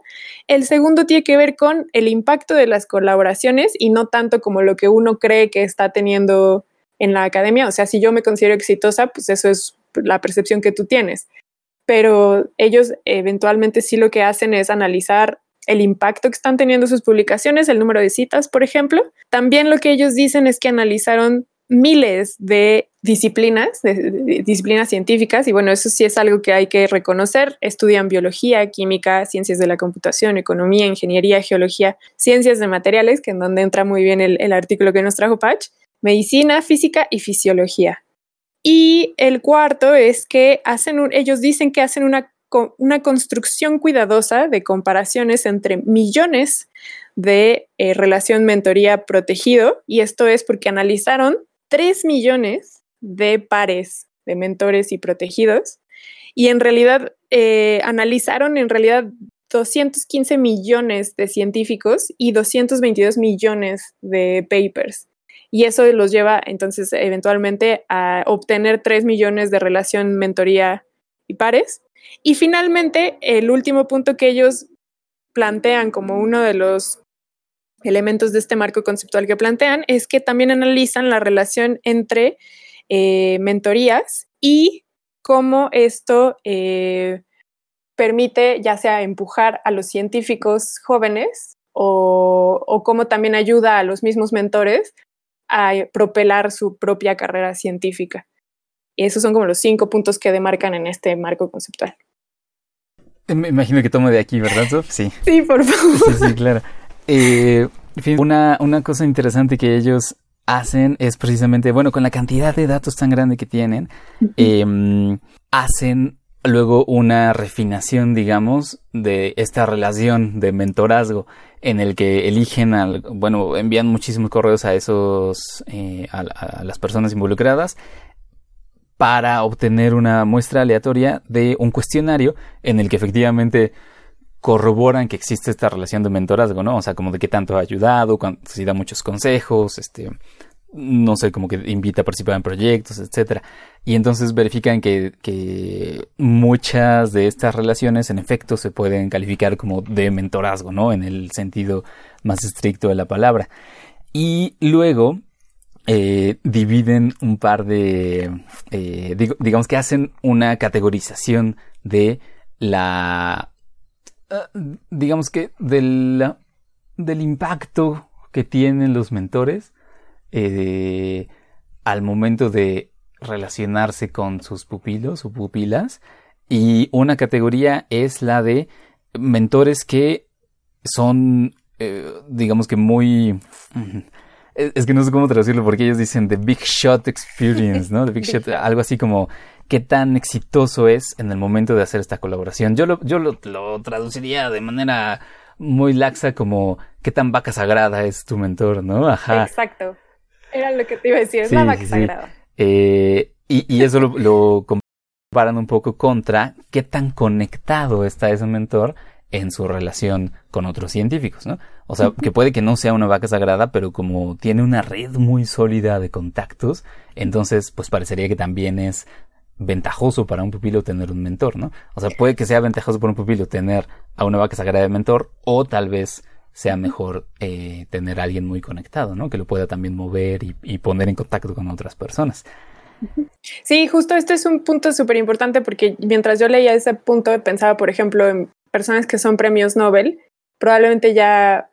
Speaker 2: El segundo tiene que ver con el impacto de las colaboraciones y no tanto como lo que uno cree que está teniendo en la academia. O sea, si yo me considero exitosa, pues eso es la percepción que tú tienes. Pero ellos eventualmente sí lo que hacen es analizar el impacto que están teniendo sus publicaciones, el número de citas, por ejemplo. También lo que ellos dicen es que analizaron miles de disciplinas, disciplinas científicas, y bueno, eso sí es algo que hay que reconocer. Estudian biología, química, ciencias de la computación, economía, ingeniería, geología, ciencias de materiales, que en donde entra muy bien el, el artículo que nos trajo Patch, medicina, física y fisiología. Y el cuarto es que hacen ellos dicen que hacen una, una, construcción cuidadosa de comparaciones entre millones de eh, relación mentoría protegido. Y esto es porque analizaron 3 millones de pares de mentores y protegidos. Y en realidad eh, analizaron en realidad 215 millones de científicos y 222 millones de papers. Y eso los lleva entonces eventualmente a obtener 3 millones de relación, mentoría y pares. Y finalmente, el último punto que ellos plantean como uno de los elementos de este marco conceptual que plantean es que también analizan la relación entre eh, mentorías y cómo esto eh, permite ya sea empujar a los científicos jóvenes o, cómo también ayuda a los mismos mentores a propelar su propia carrera científica. Y esos son como los cinco puntos que demarcan en este marco conceptual.
Speaker 1: Me imagino que tomo de aquí, ¿verdad, Sof? Sí.
Speaker 2: Sí, por favor.
Speaker 1: Sí, claro. Eh, una, una cosa interesante que ellos hacen es precisamente, bueno, con la cantidad de datos tan grande que tienen, em, hacen luego una refinación, digamos, de esta relación de mentorazgo en el que eligen, al, bueno, envían muchísimos correos a esos, eh, a, las personas involucradas para obtener una muestra aleatoria de un cuestionario en el que efectivamente corroboran que existe esta relación de mentorazgo, ¿no? O sea, como de qué tanto ha ayudado, si da muchos consejos, este, no sé, como que invita a participar en proyectos, etcétera. Y entonces verifican que, muchas de estas relaciones en efecto se pueden calificar como de mentorazgo, ¿no? En el sentido más estricto de la palabra. Y luego eh, dividen un par de, eh, digamos que hacen una categorización de la, digamos que del, del impacto que tienen los mentores eh, al momento de relacionarse con sus pupilos o pupilas. Y una categoría es la de mentores que son, eh, digamos que muy... [LAUGHS] Es que no sé cómo traducirlo porque ellos dicen The Big Shot Experience, ¿no? The Big [LAUGHS] Shot, algo así como qué tan exitoso es en el momento de hacer esta colaboración. Yo lo, yo lo, lo traduciría de manera muy laxa como qué tan vaca sagrada es tu mentor, ¿no?
Speaker 2: Ajá. Exacto. Era lo que te iba a decir, es la vaca sagrada.
Speaker 1: Eh, y, eso lo, comparan un poco contra qué tan conectado está ese mentor en su relación con otros científicos, ¿no? O sea, que puede que no sea una vaca sagrada, pero como tiene una red muy sólida de contactos, entonces pues parecería que también es ventajoso para un pupilo tener un mentor, ¿no? O sea, puede que sea ventajoso para un pupilo tener a una vaca sagrada de mentor o tal vez sea mejor eh, tener a alguien muy conectado, ¿no? Que lo pueda también mover y, poner en contacto con otras personas.
Speaker 2: Sí, justo este es un punto súper importante porque mientras yo leía ese punto pensaba, por ejemplo, en personas que son premios Nobel, probablemente ya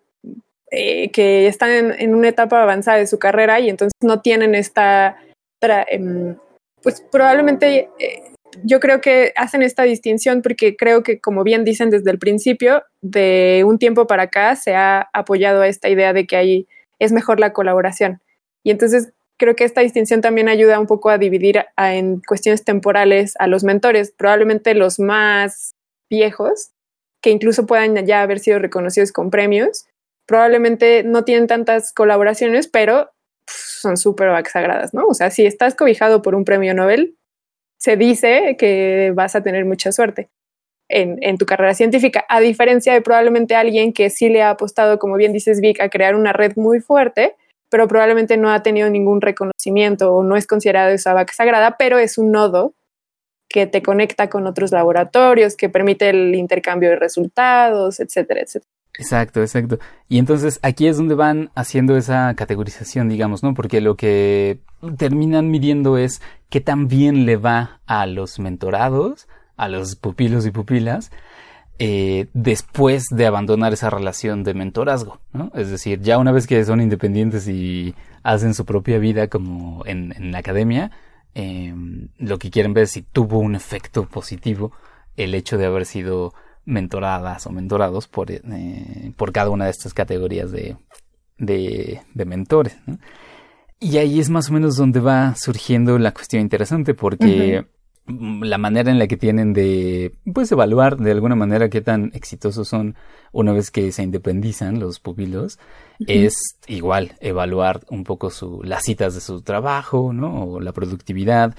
Speaker 2: eh, que están en, una etapa avanzada de su carrera y entonces no tienen esta, em, pues probablemente eh, yo creo que hacen esta distinción porque creo que, como bien dicen desde el principio, de un tiempo para acá se ha apoyado a esta idea de que ahí es mejor la colaboración. Y entonces creo que esta distinción también ayuda un poco a dividir en cuestiones temporales a los mentores, probablemente los más viejos, que incluso puedan ya haber sido reconocidos con premios, probablemente no tienen tantas colaboraciones, pero son súper sagradas, ¿no? O sea, si estás cobijado por un premio Nobel, se dice que vas a tener mucha suerte en, tu carrera científica, a diferencia de probablemente alguien que sí le ha apostado, como bien dices Vic, a crear una red muy fuerte, pero probablemente no ha tenido ningún reconocimiento o no es considerado esa vaca sagrada, pero es un nodo que te conecta con otros laboratorios, que permite el intercambio de resultados, etcétera, etcétera.
Speaker 1: Exacto, exacto. Y entonces aquí es donde van haciendo esa categorización, digamos, ¿no? Porque lo que terminan midiendo es qué tan bien le va a los mentorados, a los pupilos y pupilas, eh, después de abandonar esa relación de mentorazgo, ¿no? Es decir, ya una vez que son independientes y hacen su propia vida como en, la academia, em, lo que quieren ver es si tuvo un efecto positivo el hecho de haber sido mentoradas o mentorados por, eh, por cada una de estas categorías de, de, mentores. Y ahí es más o menos donde va surgiendo la cuestión interesante, porque la manera en la que tienen de, pues, evaluar de alguna manera qué tan exitosos son una vez que se independizan los pupilos, es igual evaluar un poco su, las citas de su trabajo, ¿no? O la productividad,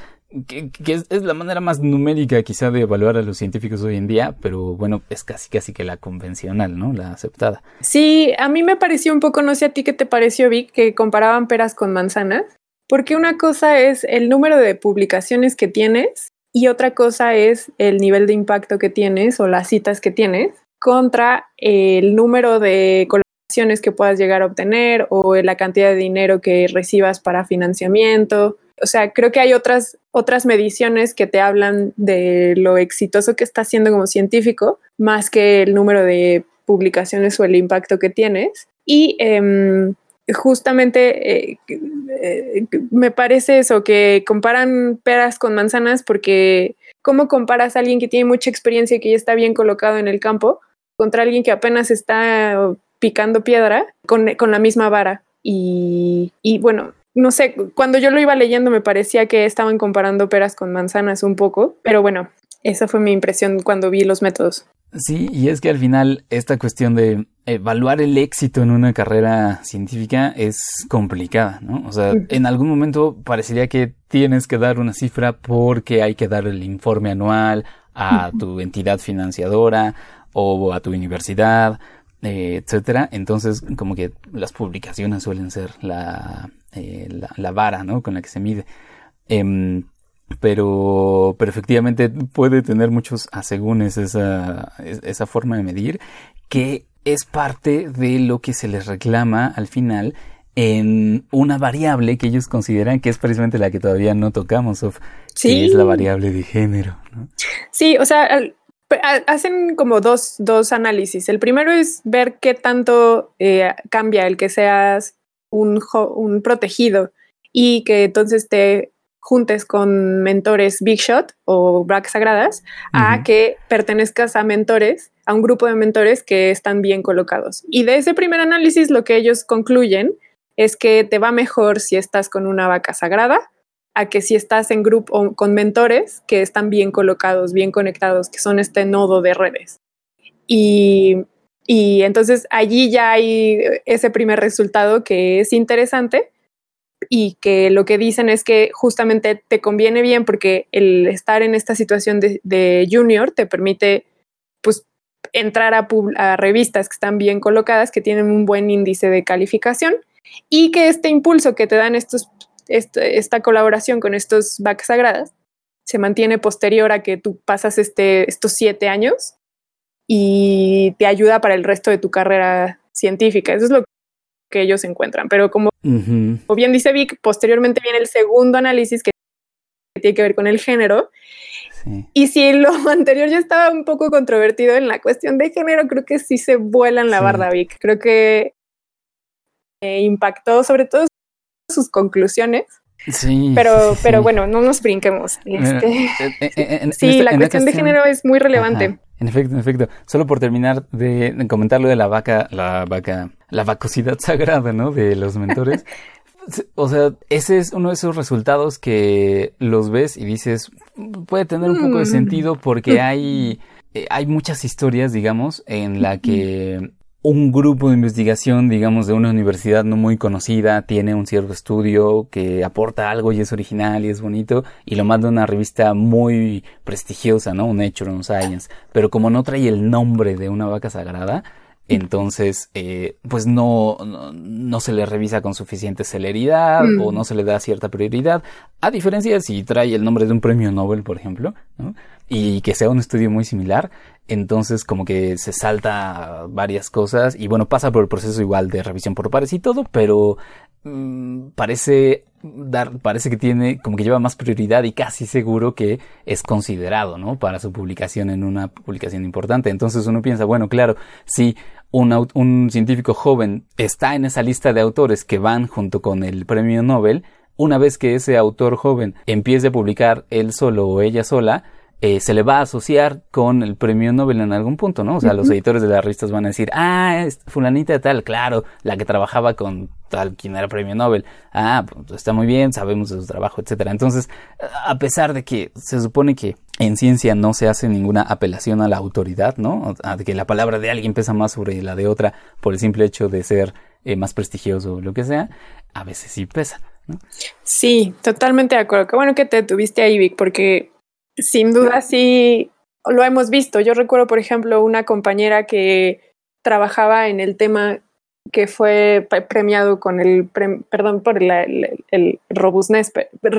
Speaker 1: que, es, la manera más numérica quizá de evaluar a los científicos hoy en día, pero bueno, es casi casi que la convencional, ¿no? La aceptada.
Speaker 2: Sí, a mí me pareció un poco, no sé a ti qué te pareció, Vic, que comparaban peras con manzanas, porque una cosa es el número de publicaciones que tienes y otra cosa es el nivel de impacto que tienes o las citas que tienes contra el número de colaboraciones que puedas llegar a obtener o la cantidad de dinero que recibas para financiamiento. O sea, creo que hay otras, otras mediciones que te hablan de lo exitoso que estás siendo como científico, más que el número de publicaciones o el impacto que tienes. Y em, justamente eh, eh, me parece eso, que comparan peras con manzanas porque ¿cómo comparas a alguien que tiene mucha experiencia y que ya está bien colocado en el campo contra alguien que apenas está picando piedra con, la misma vara? Y, y bueno, no sé, cuando yo lo iba leyendo me parecía que estaban comparando peras con manzanas un poco, pero bueno, esa fue mi impresión cuando vi los métodos.
Speaker 1: Sí, y es que al final esta cuestión de evaluar el éxito en una carrera científica es complicada, ¿no? O sea, en algún momento parecería que tienes que dar una cifra porque hay que dar el informe anual a tu entidad financiadora o a tu universidad, eh, etcétera. Entonces, como que las publicaciones suelen ser la, eh, la, vara, ¿no? Con la que se mide. Em, pero, pero efectivamente puede tener muchos asegúnes esa, esa forma de medir, que es parte de lo que se les reclama al final en una variable que ellos consideran que es precisamente la que todavía no tocamos, of, que es la variable de género.
Speaker 2: Sí, o sea, hacen como dos, dos, análisis. El primero es ver qué tanto eh, cambia el que seas un, un protegido y que entonces te juntes con mentores Big Shot o Black Sagradas a que pertenezcas a mentores, a un grupo de mentores que están bien colocados. Y de ese primer análisis lo que ellos concluyen es que te va mejor si estás con una vaca sagrada a que si estás en grupo con mentores que están bien colocados, bien conectados, que son este nodo de redes. Y, y entonces allí ya hay ese primer resultado que es interesante y que lo que dicen es que justamente te conviene bien porque el estar en esta situación de, junior te permite pues entrar a, revistas que están bien colocadas, que tienen un buen índice de calificación y que este impulso que te dan estos, esta colaboración con estos vacas sagradas se mantiene posterior a que tú pasas este, estos siete años y te ayuda para el resto de tu carrera científica. Eso es lo que ellos encuentran. Pero como, bien dice Vic, posteriormente viene el segundo análisis que tiene que ver con el género. Y si lo [LAUGHS] anterior ya estaba un poco controvertido en la cuestión de género, creo que sí se vuela en la barda, Vic. Creo que impactó sobre todo sus conclusiones. Sí. Pero, pero bueno, no nos brinquemos. Este, sí, la cuestión de género es muy relevante.
Speaker 1: En efecto, en efecto. Solo por terminar de, comentar lo de la vaca, la vaca, la vacosidad [LAUGHS] sagrada, ¿no? De los mentores. [LAUGHS] o sea, ese es uno de esos resultados que los ves y dices, puede tener un poco de mm. sentido porque hay, eh, hay muchas historias, digamos, en la que un grupo de investigación, digamos, de una universidad no muy conocida, tiene un cierto estudio que aporta algo y es original y es bonito, y lo manda a una revista muy prestigiosa, ¿no? Un Nature, un Science. Pero como no trae el nombre de una vaca sagrada, entonces, eh, pues no, no, se le revisa con suficiente celeridad o mm. no se le da cierta prioridad. A diferencia de si trae el nombre de un premio Nobel, por ejemplo, ¿no? y que sea un estudio muy similar, entonces como que se salta varias cosas y bueno, pasa por el proceso igual de revisión por pares y todo, pero mm, parece dar, parece que tiene, como que lleva más prioridad y casi seguro que es considerado, ¿no? Para su publicación en una publicación importante. Entonces uno piensa, bueno, claro, si un, un científico joven está en esa lista de autores que van junto con el premio Nobel, una vez que ese autor joven empiece a publicar él solo o ella sola, eh, se le va a asociar con el premio Nobel en algún punto, ¿no? O sea, los editores de las revistas van a decir, ah, es fulanita tal, claro, la que trabajaba con tal quien era premio Nobel. Ah, pues está muy bien, sabemos de su trabajo, etcétera. Entonces, a pesar de que se supone que en ciencia no se hace ninguna apelación a la autoridad, ¿no? A que la palabra de alguien pesa más sobre la de otra por el simple hecho de ser eh, más prestigioso o lo que sea, a veces sí pesa. ¿no?
Speaker 2: Sí, totalmente de acuerdo. Qué bueno que te tuviste ahí, Vic, porque sin duda sí lo hemos visto. Yo recuerdo, por ejemplo, una compañera que trabajaba en el tema que fue premiado con el, perdón por el, el, robustness,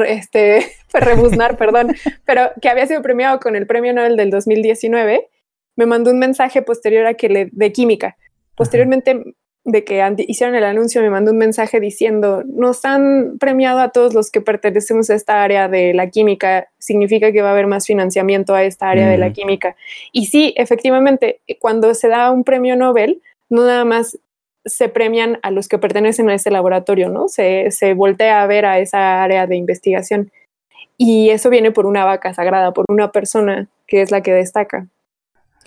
Speaker 2: este, [LAUGHS] rebuznar, [LAUGHS] perdón, pero que había sido premiado con el premio Nobel del 2019, me mandó un mensaje posterior a que le, de química. Posteriormente de que hicieron el anuncio, me mandó un mensaje diciendo, nos han premiado a todos los que pertenecemos a esta área de la química, significa que va a haber más financiamiento a esta área de la química. Y sí, efectivamente, cuando se da un premio Nobel, no nada más se premian a los que pertenecen a ese laboratorio, ¿no? Se, se voltea a ver a esa área de investigación. Y eso viene por una vaca sagrada, por una persona que es la que destaca.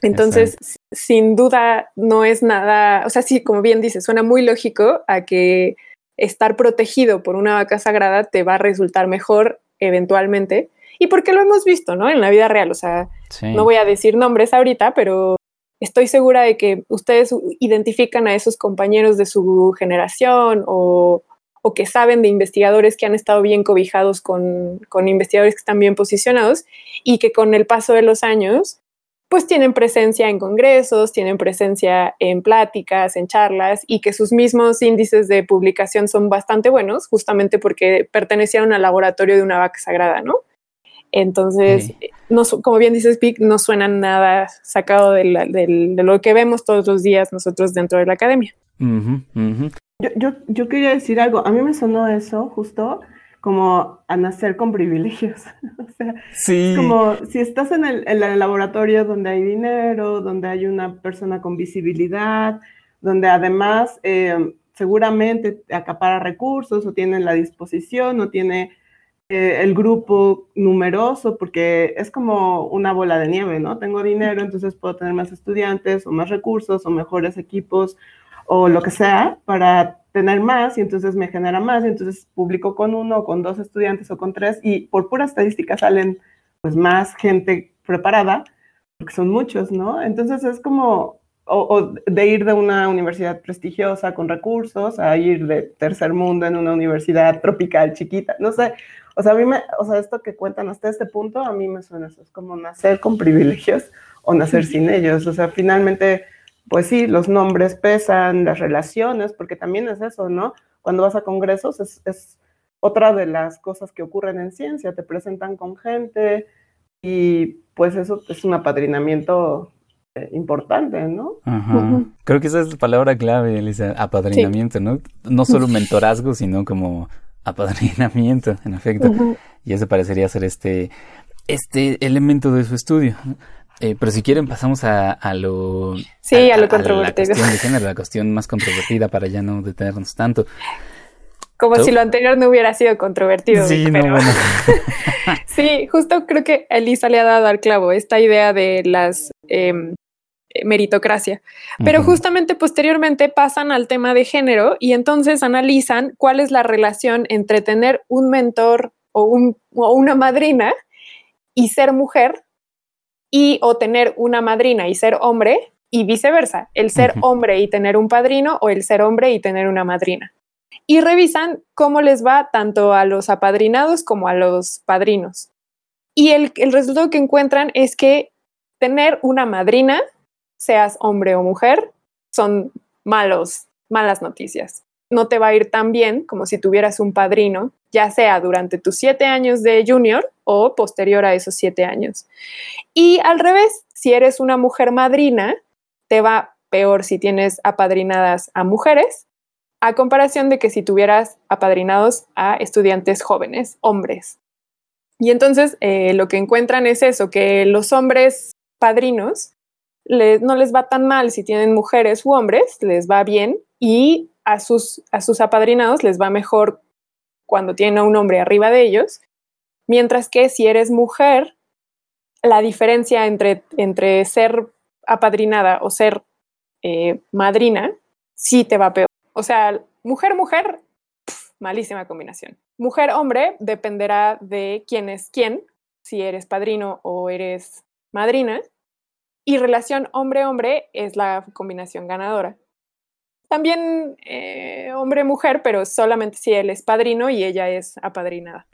Speaker 2: Entonces, sin duda, no es nada, o sea, sí, como bien dice, suena muy lógico a que estar protegido por una vaca sagrada te va a resultar mejor eventualmente. Y porque lo hemos visto, ¿no? En la vida real, o sea, no voy a decir nombres ahorita, pero estoy segura de que ustedes identifican a esos compañeros de su generación o, o que saben de investigadores que han estado bien cobijados con, con investigadores que están bien posicionados y que con el paso de los años pues tienen presencia en congresos, tienen presencia en pláticas, en charlas y que sus mismos índices de publicación son bastante buenos, justamente porque pertenecieron al laboratorio de una vaca sagrada, ¿no? Entonces, no, como bien dices, Pic, no suena nada sacado de, lo que vemos todos los días nosotros dentro de la academia.
Speaker 4: Yo, yo, yo quería decir algo, a mí me sonó eso justo como a nacer con privilegios. [LAUGHS] o sea,
Speaker 1: sí.
Speaker 4: como si estás en el, laboratorio donde hay dinero, donde hay una persona con visibilidad, donde además eh, seguramente acapara recursos o tiene la disposición o tiene eh, el grupo numeroso, porque es como una bola de nieve, ¿no? Tengo dinero, entonces puedo tener más estudiantes o más recursos o mejores equipos o lo que sea para tener más y entonces me genera más y entonces publico con uno o con dos estudiantes o con tres y por pura estadística salen pues más gente preparada, porque son muchos, ¿no? Entonces es como, o, de ir de una universidad prestigiosa con recursos a ir de tercer mundo en una universidad tropical chiquita, no sé, o sea, a mí me, o sea, esto que cuentan hasta este punto, a mí me suena eso, es como nacer con privilegios o nacer sin ellos, o sea, finalmente pues sí, los nombres pesan, las relaciones, porque también es eso, ¿no? Cuando vas a congresos es, otra de las cosas que ocurren en ciencia, te presentan con gente y pues eso es un apadrinamiento eh, importante, ¿no?
Speaker 1: Creo que esa es la palabra clave, Elisa, apadrinamiento, ¿no? No solo mentorazgo, sino como apadrinamiento, en efecto. Y eso parecería ser este, este elemento de su estudio. Eh, pero si quieren pasamos a, lo...
Speaker 2: Sí, a, lo controvertido.
Speaker 1: la cuestión de género, la [LAUGHS] cuestión más controvertida para ya no detenernos tanto.
Speaker 2: Como si lo anterior no hubiera sido controvertido.
Speaker 1: Sí, no, bueno. [LAUGHS]
Speaker 2: sí, justo creo que Elisa le ha dado al clavo esta idea de las em, meritocracia. Pero justamente posteriormente pasan al tema de género y entonces analizan cuál es la relación entre tener un mentor o, un, o una madrina y ser mujer y o tener una madrina y ser hombre y viceversa, el ser hombre y tener un padrino o el ser hombre y tener una madrina. Y revisan cómo les va tanto a los apadrinados como a los padrinos. Y el, el resultado que encuentran es que tener una madrina, seas hombre o mujer, son malos, malas noticias. No te va a ir tan bien como si tuvieras un padrino, ya sea durante tus siete años de junior o posterior a esos siete años. Y al revés, si eres una mujer madrina, te va peor si tienes apadrinadas a mujeres, a comparación de que si tuvieras apadrinados a estudiantes jóvenes, hombres. Y entonces eh, lo que encuentran es eso, que los hombres padrinos no les va tan mal si tienen mujeres u hombres, les va bien y a sus, a sus apadrinados les va mejor cuando tienen a un hombre arriba de ellos Mientras que si eres mujer, la diferencia entre, entre ser apadrinada o ser eh, madrina sí te va peor. O sea, Mujer-mujer, malísima combinación. Mujer-hombre dependerá de quién es quién, si eres padrino o eres madrina. Y relación hombre-hombre es la combinación ganadora. También eh, hombre-mujer, pero solamente si él es padrino y ella es apadrinada.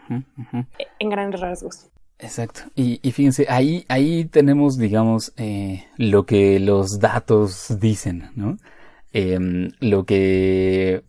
Speaker 2: En grandes rasgos.
Speaker 1: Exacto. Y, fíjense, ahí, ahí tenemos, digamos, eh, lo que los datos dicen, ¿no? Em, lo que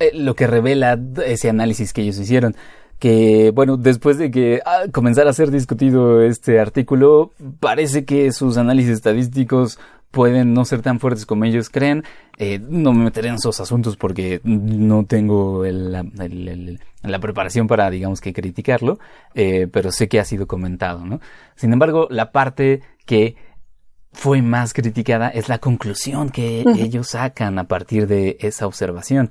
Speaker 1: eh, lo que revela ese análisis que ellos hicieron que, bueno, después de que ah, comenzara a ser discutido este artículo, parece que sus análisis estadísticos pueden no ser tan fuertes como ellos creen. Eh, no me meteré en esos asuntos porque no tengo la preparación para, digamos, que criticarlo, eh, pero sé que ha sido comentado, ¿no? Sin embargo, la parte que fue más criticada es la conclusión que ellos sacan a partir de esa observación.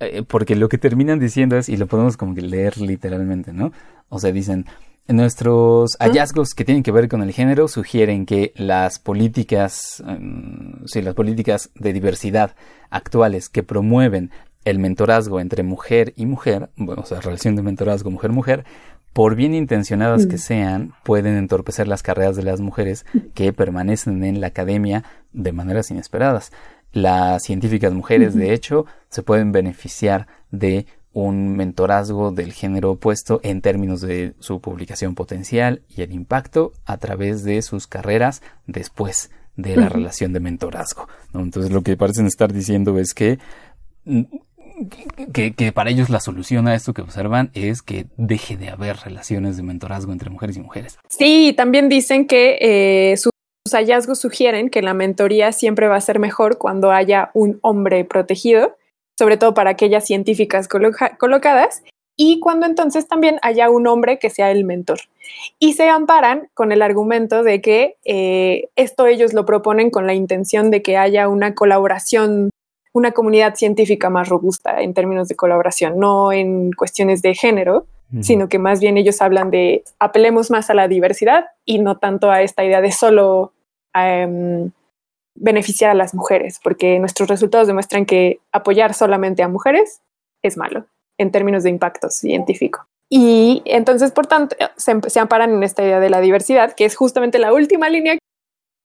Speaker 1: Eh, porque lo que terminan diciendo es, y lo podemos como que leer literalmente, ¿no? O sea, dicen, nuestros hallazgos que tienen que ver con el género sugieren que las políticas, mm, sí, las políticas de diversidad actuales que promueven el mentorazgo entre mujer y mujer, bueno, o sea, relación de mentorazgo mujer-mujer, por bien intencionadas que mm. sean, pueden entorpecer las carreras de las mujeres que permanecen en la academia de maneras inesperadas. Las científicas mujeres, de hecho, se pueden beneficiar de un mentorazgo del género opuesto en términos de su publicación potencial y el impacto a través de sus carreras después de la relación de mentorazgo. Entonces lo que parecen estar diciendo es que, mm, que, para ellos la solución a esto que observan es que deje de haber relaciones de mentorazgo entre mujeres y mujeres.
Speaker 2: Sí, también dicen que eh, su los hallazgos sugieren que la mentoría siempre va a ser mejor cuando haya un hombre protegido, sobre todo para aquellas científicas colocadas, y cuando entonces también haya un hombre que sea el mentor. Y se amparan con el argumento de que eh, esto ellos lo proponen con la intención de que haya una colaboración, una comunidad científica más robusta en términos de colaboración, no en cuestiones de género, sino que más bien ellos hablan de apelemos más a la diversidad y no tanto a esta idea de solo em, beneficiar a las mujeres, porque nuestros resultados demuestran que apoyar solamente a mujeres es malo en términos de impacto científico. Y entonces, por tanto, se, amparan en esta idea de la diversidad, que es justamente la última línea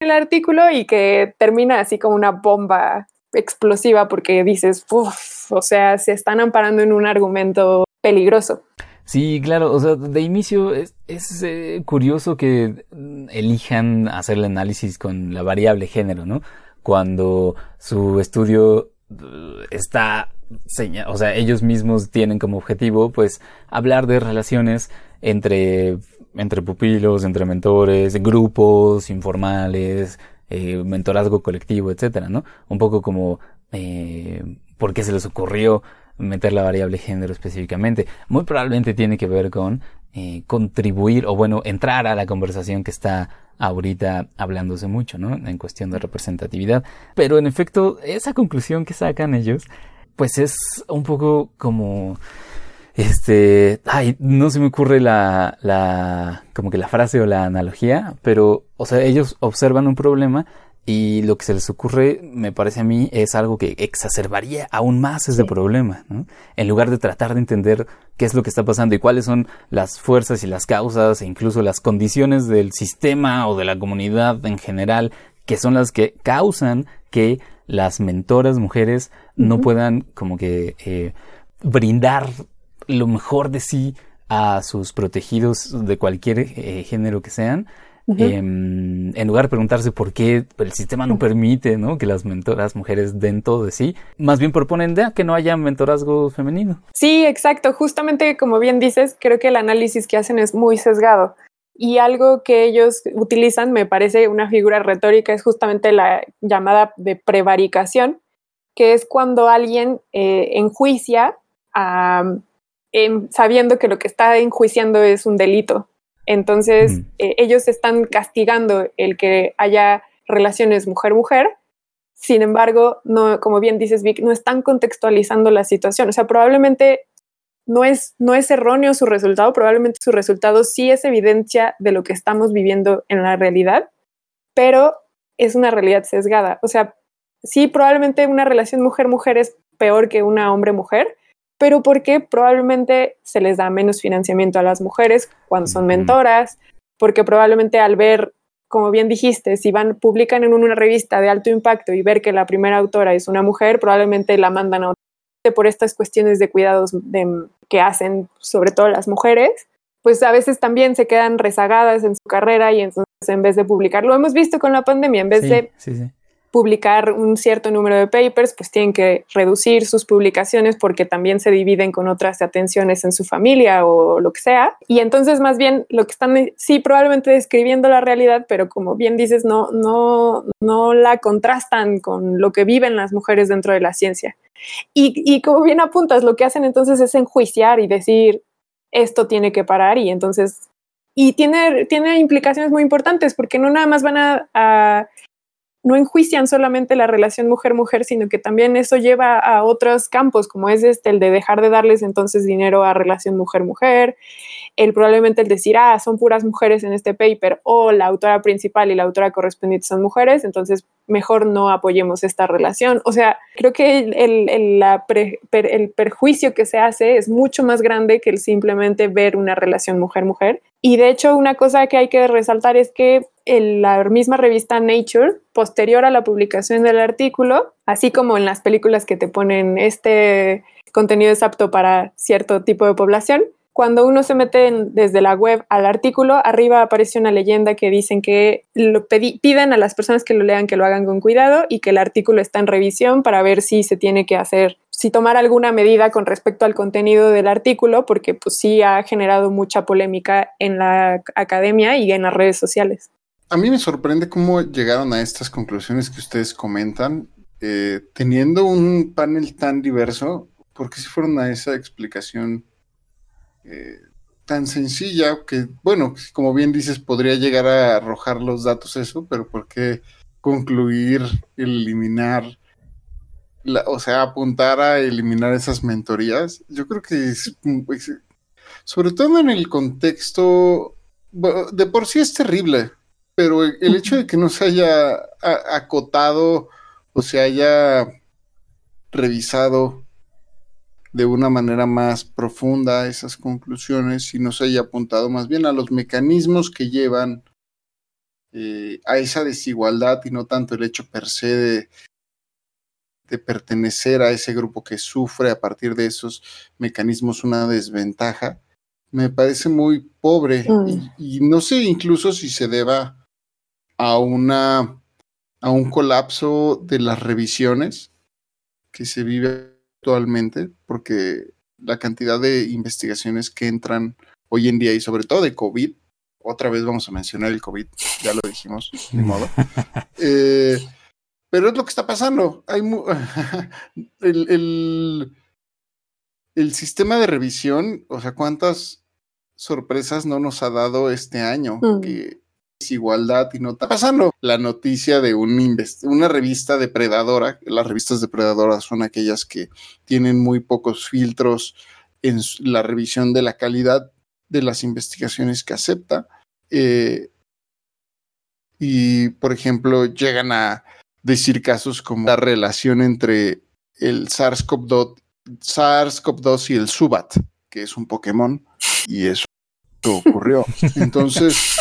Speaker 2: del artículo y que termina así como una bomba explosiva porque dices, uff, o sea, se están amparando en un argumento peligroso.
Speaker 1: Sí, claro, o sea, de inicio es, es eh, curioso que elijan hacer el análisis con la variable género, ¿no? Cuando su estudio eh, está, o sea, ellos mismos tienen como objetivo, pues, hablar de relaciones entre, entre pupilos, entre mentores, grupos informales, eh, mentorazgo colectivo, etcétera, ¿no? Un poco como, eh, ¿por qué se les ocurrió meter la variable género específicamente. Muy probablemente tiene que ver con eh, contribuir o bueno, entrar a la conversación que está ahorita hablándose mucho, ¿no? En cuestión de representatividad. Pero en efecto, esa conclusión que sacan ellos, pues es un poco como este, ay, no se me ocurre la, la, como que la frase o la analogía, pero, o sea, ellos observan un problema y lo que se les ocurre, me parece a mí, es algo que exacerbaría aún más ese problema, ¿no? En lugar de tratar de entender qué es lo que está pasando y cuáles son las fuerzas y las causas e incluso las condiciones del sistema o de la comunidad en general que son las que causan que las mentoras mujeres no puedan como que eh, brindar lo mejor de sí a sus protegidos de cualquier eh, género que sean, Em, en lugar de preguntarse por qué el sistema no permite ¿no? que las mentoras mujeres den todo de sí, más bien proponen de que no haya mentorazgo femenino.
Speaker 2: Sí, exacto. Justamente como bien dices, creo que el análisis que hacen es muy sesgado. Y algo que ellos utilizan, me parece una figura retórica, es justamente la llamada de prevaricación, que es cuando alguien eh, enjuicia sabiendo que lo que está enjuiciando es un delito. Entonces, eh, ellos están castigando el que haya relaciones mujer-mujer. Sin embargo, no, como bien dices, Vic, no están contextualizando la situación. O sea, probablemente no es, no es erróneo su resultado, probablemente su resultado sí es evidencia de lo que estamos viviendo en la realidad, pero es una realidad sesgada. O sea, sí, probablemente una relación mujer-mujer es peor que una hombre-mujer, pero porque probablemente se les da menos financiamiento a las mujeres cuando son mentoras, porque probablemente al ver, como bien dijiste, si van, publican en una revista de alto impacto y ver que la primera autora es una mujer, probablemente la mandan a otra por estas cuestiones de cuidados que hacen sobre todo las mujeres, pues a veces también se quedan rezagadas en su carrera y entonces en vez de publicar, lo hemos visto con la pandemia, en vez de publicar un cierto número de papers, pues tienen que reducir sus publicaciones porque también se dividen con otras atenciones en su familia o lo que sea. Y entonces más bien lo que están, sí, probablemente describiendo la realidad, pero como bien dices, no, no, no la contrastan con lo que viven las mujeres dentro de la ciencia. Y, y como bien apuntas, lo que hacen entonces es enjuiciar y decir, esto tiene que parar y entonces y tiene, tiene implicaciones muy importantes porque no nada más van a, no enjuician solamente la relación mujer-mujer, sino que también eso lleva a otros campos, como es este, el de dejar de darles entonces dinero a relación mujer-mujer, el probablemente el decir, ah, son puras mujeres en este paper, o la autora principal y la autora correspondiente son mujeres, entonces mejor no apoyemos esta relación. O sea, creo que el, el perjuicio que se hace es mucho más grande que el simplemente ver una relación mujer-mujer. Y de hecho, una cosa que hay que resaltar es que en la misma revista Nature, posterior a la publicación del artículo, así como en las películas que te ponen este contenido es apto para cierto tipo de población, cuando uno se mete desde la web al artículo, arriba aparece una leyenda que dicen que lo piden a las personas que lo lean que lo hagan con cuidado y que el artículo está en revisión para ver si se tiene que hacer, si tomar alguna medida con respecto al contenido del artículo, porque pues sí ha generado mucha polémica en la academia y en las redes sociales.
Speaker 3: A mí me sorprende cómo llegaron a estas conclusiones que ustedes comentan, eh, teniendo un panel tan diverso, ¿por qué se fueron a esa explicación? Eh, tan sencilla que, bueno, como bien dices, podría llegar a arrojar los datos eso, pero ¿por qué concluir, eliminar, o sea, apuntar a eliminar esas mentorías? Yo creo que sobre todo en el contexto, de por sí es terrible, pero el hecho de que no se haya acotado o se haya revisado de una manera más profunda esas conclusiones y no se haya apuntado más bien a los mecanismos que llevan eh, a esa desigualdad y no tanto el hecho per se de, de, pertenecer a ese grupo que sufre a partir de esos mecanismos una desventaja, me parece muy pobre mm. y, no sé incluso si se deba a una a un colapso de las revisiones que se vive actualmente, porque la cantidad de investigaciones que entran hoy en día y sobre todo de COVID, otra vez vamos a mencionar el COVID, [LAUGHS] ya lo dijimos, ni modo. [LAUGHS] Eh, pero es lo que está pasando. Hay [LAUGHS] el, el, sistema de revisión, o sea, cuántas sorpresas no nos ha dado este año. Mm. Que desigualdad y no está pasando la noticia de un una revista depredadora. Las revistas depredadoras son aquellas que tienen muy pocos filtros en la revisión de la calidad de las investigaciones que acepta. Eh, y, por ejemplo, llegan a decir casos como la relación entre el SARS-CoV-2 SARS y el Subat, que es un Pokémon, y eso ocurrió. [LAUGHS] Entonces,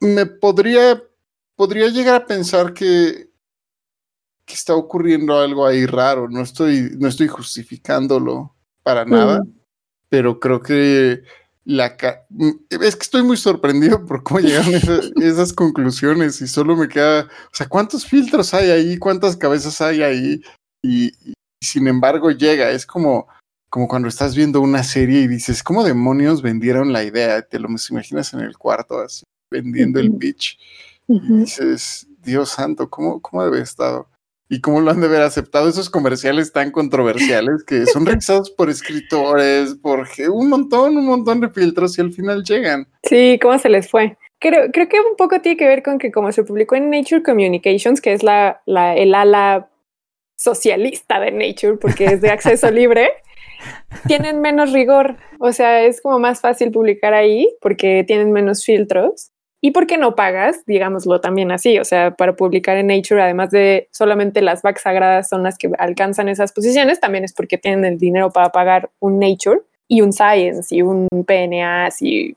Speaker 3: me, podría, podría llegar a pensar que, que, está ocurriendo algo ahí raro. No estoy, no estoy justificándolo para nada, pero creo que la es que estoy muy sorprendido por cómo llegaron [LAUGHS] esas, conclusiones y solo me queda, o sea, ¿cuántos filtros hay ahí? ¿Cuántas cabezas hay ahí? y sin embargo llega, es como, como cuando estás viendo una serie y dices, ¿cómo demonios vendieron la idea? Te lo imaginas en el cuarto así, vendiendo el pitch. Y dices, Dios santo, ¿cómo, ¿cómo debe estado? Y cómo lo han de haber aceptado esos comerciales tan controversiales que son revisados por escritores, por un montón, un montón de filtros y al final llegan.
Speaker 2: Sí, ¿cómo se les fue? Creo, creo que un poco tiene que ver con que como se publicó en Nature Communications, que es la, la, el ala socialista de Nature, porque es de acceso [LAUGHS] libre, tienen menos rigor, o sea, es como más fácil publicar ahí porque tienen menos filtros ¿Y por qué no pagas? Digámoslo también así, o sea, para publicar en Nature, además de solamente las vacas sagradas son las que alcanzan esas posiciones, también es porque tienen el dinero para pagar un Nature y un Science y un PNA, y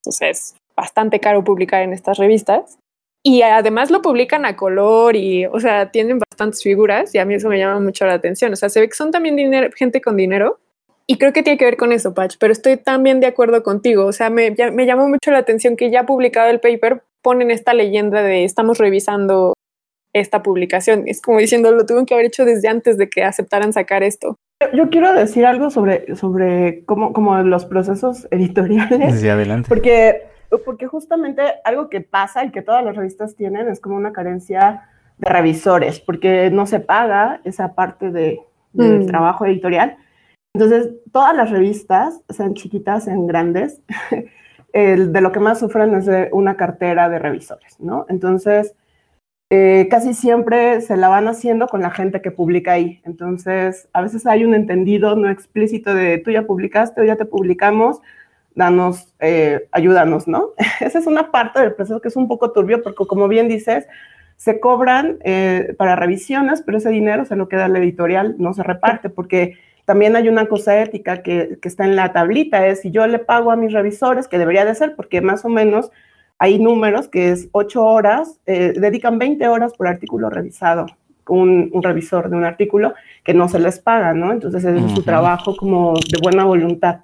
Speaker 2: entonces es bastante caro publicar en estas revistas. Y además lo publican a color y, o sea, tienen bastantes figuras y a mí eso me llama mucho la atención. O sea, se ve que son también gente con dinero y creo que tiene que ver con eso, Patch, pero estoy también de acuerdo contigo. O sea, me, me llamó mucho la atención que ya publicado el paper ponen esta leyenda de estamos revisando esta publicación. Es como diciendo, lo tuvieron que haber hecho desde antes de que aceptaran sacar esto.
Speaker 4: Yo quiero decir algo sobre, sobre cómo, cómo los procesos [LAUGHS] editoriales.
Speaker 1: Sí, adelante.
Speaker 4: Porque, porque justamente algo que pasa y que todas las revistas tienen es como una carencia de revisores, porque no se paga esa parte de, del mm. trabajo editorial. Entonces, todas las revistas, sean chiquitas, sean grandes, [LAUGHS] de lo que más sufren es una cartera de revisores, ¿no? Entonces, eh, casi siempre se la van haciendo con la gente que publica ahí. Entonces, a veces hay un entendido no explícito de tú ya publicaste o ya te publicamos, danos, eh, ayúdanos, ¿no? [LAUGHS] Esa es una parte del proceso que es un poco turbio porque, como bien dices, se cobran eh, para revisiones, pero ese dinero se lo queda al editorial, no se reparte porque también hay una cosa ética que, está en la tablita, es si yo le pago a mis revisores, que debería de ser, porque más o menos hay números que es 8 horas, eh, dedican 20 horas por artículo revisado, un, un, revisor de un artículo que no se les paga, ¿no? Entonces es su trabajo como de buena voluntad.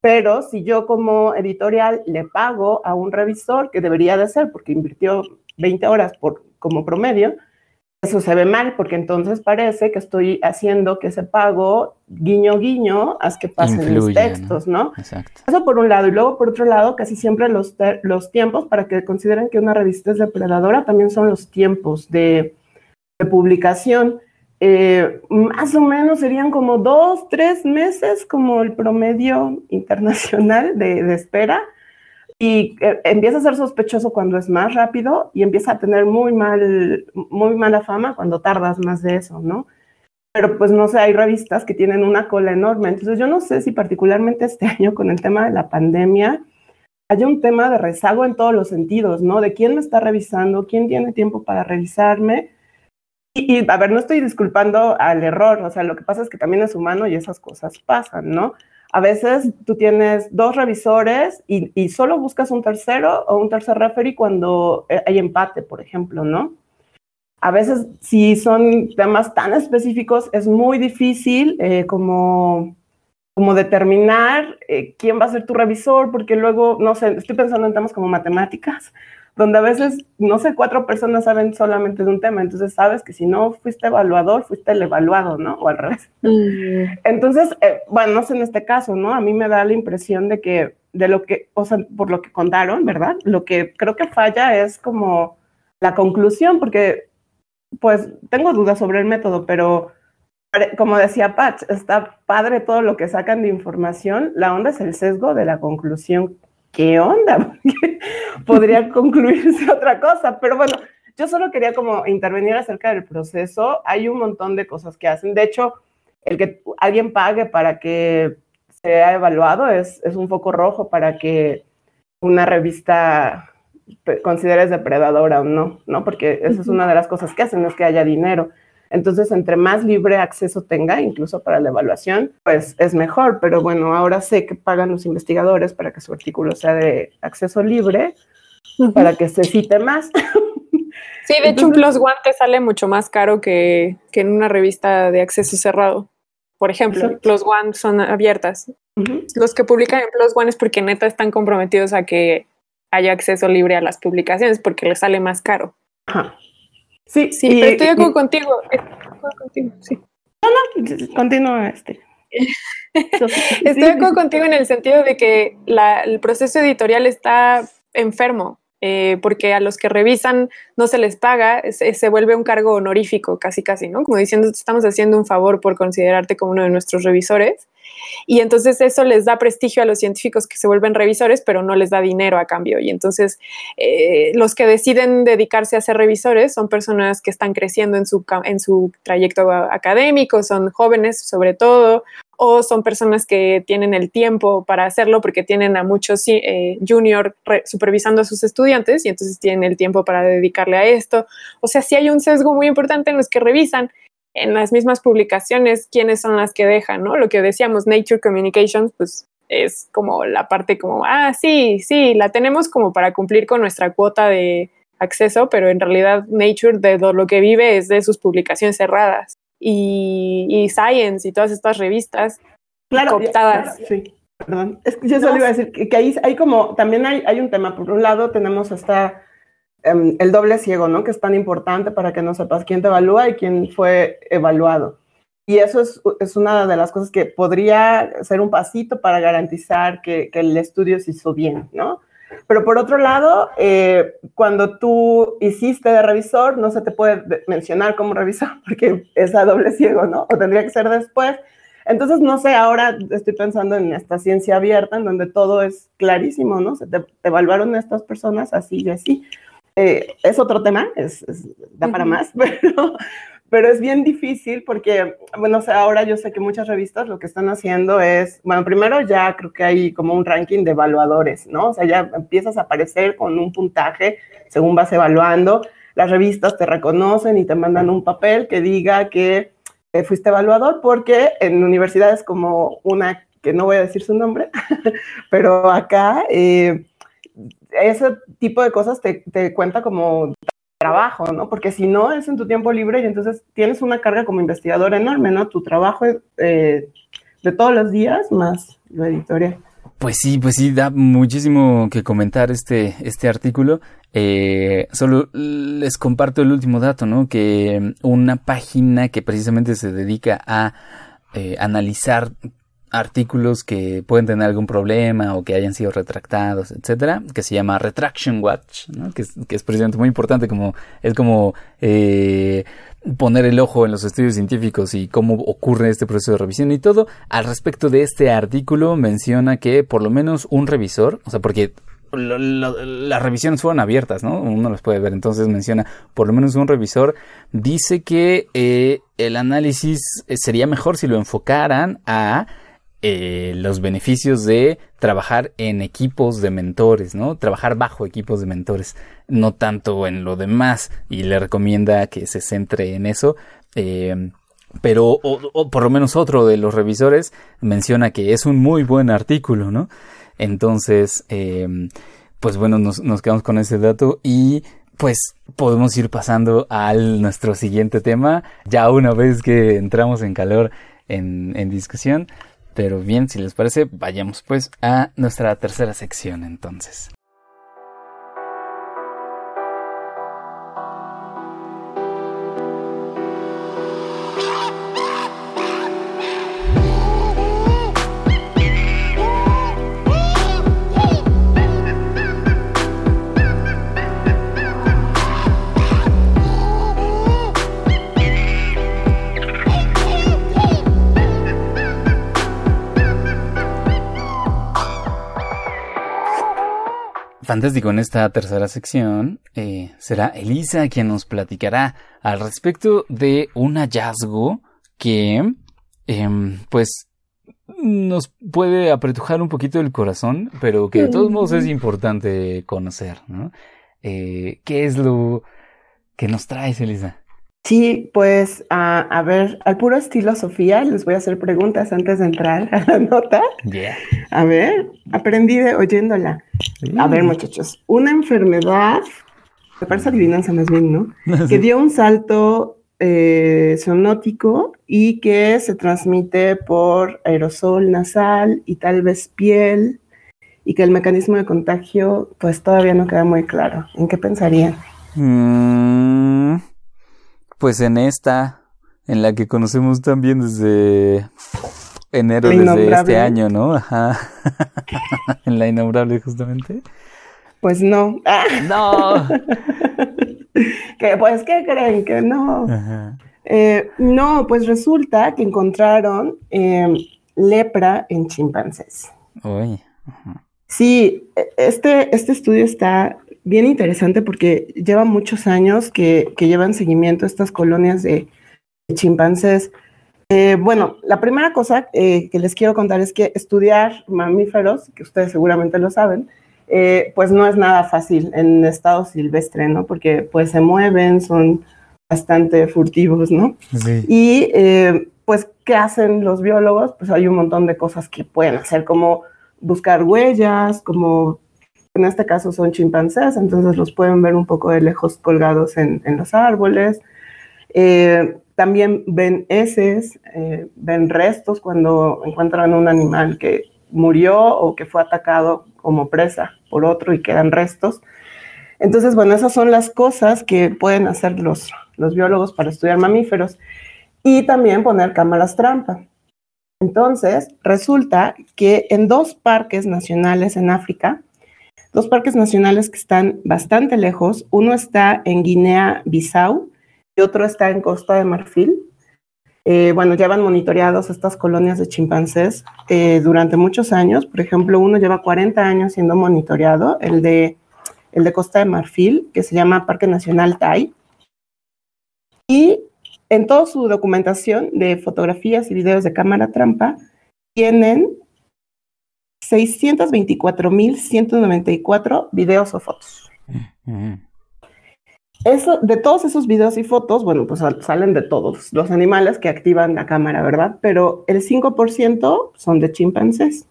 Speaker 4: Pero si yo como editorial le pago a un revisor, que debería de ser, porque invirtió 20 horas por, como promedio, eso se ve mal porque entonces parece que estoy haciendo que ese pago guiño guiño haz que pasen los textos, ¿no? Exacto. Eso por un lado. Y luego por otro lado, casi siempre los, los tiempos, para que consideren que una revista es depredadora, también son los tiempos de, publicación. Eh, más o menos serían como dos, tres meses como el promedio internacional de, de espera y eh, empieza a ser sospechoso cuando es más rápido y empieza a tener muy mal, muy mala fama cuando tardas más de eso, ¿no? Pero pues no sé, hay revistas que tienen una cola enorme. Entonces yo no sé si particularmente este [LAUGHS] año con el tema de la pandemia hay un tema de rezago en todos los sentidos, ¿no? De quién me está revisando, quién tiene tiempo para revisarme. Y, y, a ver, no estoy disculpando al error, o sea, lo que pasa es que también es humano y esas cosas pasan, ¿no? A veces tú tienes dos revisores y, solo buscas un tercero o un tercer referee cuando eh, hay empate, por ejemplo, ¿no? A veces, si son temas tan específicos, es muy difícil eh, como, como determinar eh, quién va a ser tu revisor, porque luego, no sé, estoy pensando en temas como matemáticas donde a veces, no sé, cuatro personas saben solamente de un tema, entonces sabes que si no fuiste evaluador, fuiste el evaluado, ¿no? O al revés. Mm. Entonces, eh, bueno, no sé en este caso, ¿no? A mí me da la impresión de que, de lo que, o sea, por lo que contaron, ¿verdad? Lo que creo que falla es como la conclusión, porque, pues, tengo dudas sobre el método, pero como decía Patch, está padre todo lo que sacan de información, la onda es el sesgo de la conclusión ¿qué onda? [LAUGHS] podría [LAUGHS] concluirse otra cosa, pero bueno, yo solo quería como intervenir acerca del proceso. Hay un montón de cosas que hacen. De hecho, el que alguien pague para que sea evaluado es, es un foco rojo para que una revista consideres depredadora o no, ¿no? Porque esa es una de las cosas que hacen, es que haya dinero. Entonces, entre más libre acceso tenga, incluso para la evaluación, pues es mejor. Pero bueno, ahora sé que pagan los investigadores para que su artículo sea de acceso libre, para que se cite más.
Speaker 2: Sí, de hecho, un Plus One te sale mucho más caro que, en una revista de acceso cerrado. Por ejemplo, Plus One son abiertas. Los que publican en Plus One es porque neta están comprometidos a que haya acceso libre a las publicaciones porque les sale más caro. Ajá.
Speaker 4: Sí,
Speaker 2: sí, pero estoy de acuerdo contigo. contigo, sí.
Speaker 4: No, no, continúa este. [LAUGHS]
Speaker 2: estoy de acuerdo contigo en el sentido de que el proceso editorial está enfermo. Eh, porque a los que revisan no se les paga, se, se, vuelve un cargo honorífico, casi casi, ¿no? Como diciendo, estamos haciendo un favor por considerarte como uno de nuestros revisores. Y entonces eso les da prestigio a los científicos que se vuelven revisores, pero no les da dinero a cambio. Y entonces eh, los que deciden dedicarse a ser revisores son personas que están creciendo en su, en su trayecto académico, son jóvenes sobre todo, o son personas que tienen el tiempo para hacerlo porque tienen a muchos eh, junior supervisando a sus estudiantes y entonces tienen el tiempo para dedicarle a esto. O sea, sí hay un sesgo muy importante en los que revisan en las mismas publicaciones quiénes son las que dejan, ¿no? Lo que decíamos, Nature Communications, pues es como la parte como, ah, sí, sí, la tenemos como para cumplir con nuestra cuota de acceso, pero en realidad Nature de lo que vive es de sus publicaciones cerradas y, Science y todas estas revistas
Speaker 4: claro, cooptadas. sí, perdón. Es que yo solo iba a decir que, ahí hay como, también hay, hay un tema. Por un lado tenemos hasta em, el doble ciego, ¿no? Que es tan importante para que no sepas quién te evalúa y quién fue evaluado. Y eso es, es, una de las cosas que podría ser un pasito para garantizar que, el estudio se hizo bien, ¿no? Pero por otro lado, eh, cuando tú hiciste de revisor, no se te puede mencionar como revisor [LAUGHS] porque es a doble ciego, ¿no? O tendría que ser después. Entonces, no sé, ahora estoy pensando en esta ciencia abierta, en donde todo es clarísimo, ¿no? Se te, evaluaron estas personas así y así. Eh, es otro tema, es, da para más, [LAUGHS] pero, pero es bien difícil porque, bueno, o sea, ahora yo sé que muchas revistas lo que están haciendo es, bueno, primero ya creo que hay como un ranking de evaluadores, ¿no? O sea, ya empiezas a aparecer con un puntaje según vas evaluando. Las revistas te reconocen y te mandan un papel que diga que eh, fuiste evaluador porque en universidades como una que no voy a decir su nombre, [LAUGHS] pero acá eh, ese tipo de cosas te, te cuenta como trabajo, ¿no? Porque si no, es en tu tiempo libre y entonces tienes una carga como investigador enorme, ¿no? Tu trabajo eh, de todos los días más lo editorial.
Speaker 1: Pues sí, pues sí, da muchísimo que comentar este, este artículo. Eh, solo les comparto el último dato, ¿no? Que una página que precisamente se dedica a eh, analizar artículos que pueden tener algún problema o que hayan sido retractados, etcétera, que se llama Retraction Watch, ¿no? que, es, que, es, precisamente muy importante, como es como eh, poner el ojo en los estudios científicos y cómo ocurre este proceso de revisión y todo. Al respecto de este artículo menciona que por lo menos un revisor, o sea, porque las revisiones fueron abiertas, ¿no? Uno las puede ver. Entonces menciona, por lo menos un revisor dice que eh, el análisis eh, sería mejor si lo enfocaran a eh, los beneficios de trabajar en equipos de mentores, ¿no? Trabajar bajo equipos de mentores, no tanto en lo demás, y le recomienda que se centre en eso. Eh, pero, o, por lo menos otro de los revisores menciona que es un muy buen artículo, ¿no? Entonces, eh, pues bueno, nos, quedamos con ese dato y pues podemos ir pasando al nuestro siguiente tema, ya una vez que entramos en calor en discusión. Pero bien, si les parece, vayamos pues a nuestra tercera sección entonces. Fantástico en esta tercera sección eh, será Elisa quien nos platicará al respecto de un hallazgo que em, pues nos puede apretujar un poquito el corazón, pero que de todos modos es importante conocer, ¿no? Eh, ¿Qué es lo que nos traes, Elisa?
Speaker 4: Sí, pues a, ver, al puro estilo Sofía, les voy a hacer preguntas antes de entrar a la nota. A ver, aprendí de oyéndola. A ver, muchachos, una enfermedad, me parece adivinanza más bien, ¿no? [LAUGHS] Que dio un salto eh, sonótico y que se transmite por aerosol nasal y tal vez piel y que el mecanismo de contagio pues todavía no queda muy claro. ¿En qué pensarían?
Speaker 1: Mm, pues en esta, en la que conocemos también desde enero de este año, ¿no? Ajá. [LAUGHS] en la innombrable justamente.
Speaker 4: Pues no. [LAUGHS]
Speaker 1: No.
Speaker 4: que pues, ¿qué creen? Que no. Eh, no, pues resulta que encontraron em, lepra en chimpancés.
Speaker 1: Uy.
Speaker 4: Sí, e, este, este estudio está bien interesante porque lleva muchos años que, llevan seguimiento a estas colonias de, chimpancés Eh, bueno, la primera cosa eh, que les quiero contar es que estudiar mamíferos, que ustedes seguramente lo saben, eh, pues no es nada fácil en estado silvestre, ¿no? Porque pues se mueven, son bastante furtivos, ¿no? Sí. Y pues, ¿qué hacen los biólogos? Pues hay un montón de cosas que pueden hacer, como buscar huellas, como en este caso son chimpancés, entonces los pueden ver un poco de lejos colgados en, en los árboles. Eh, también ven heces, eh, ven restos cuando encuentran un animal que murió o que fue atacado como presa por otro y quedan restos. Entonces, bueno, esas son las cosas que pueden hacer los, los biólogos para estudiar mamíferos y también poner cámaras trampa. Entonces, resulta que en dos parques nacionales en África, dos parques nacionales que están bastante lejos, uno está en Guinea-Bissau y otro está en Costa de Marfil. Eh, bueno, llevan monitoreados estas colonias de chimpancés eh, durante muchos años. Por ejemplo, uno lleva 40 años siendo monitoreado, el de, el de Costa de Marfil, que se llama Parque Nacional Tai. Y en toda su documentación de fotografías y videos de cámara trampa, tienen 624.194 videos o fotos. Eso, de todos esos videos y fotos, bueno, pues salen de todos los animales que activan la cámara, ¿verdad? Pero el 5% son de chimpancés.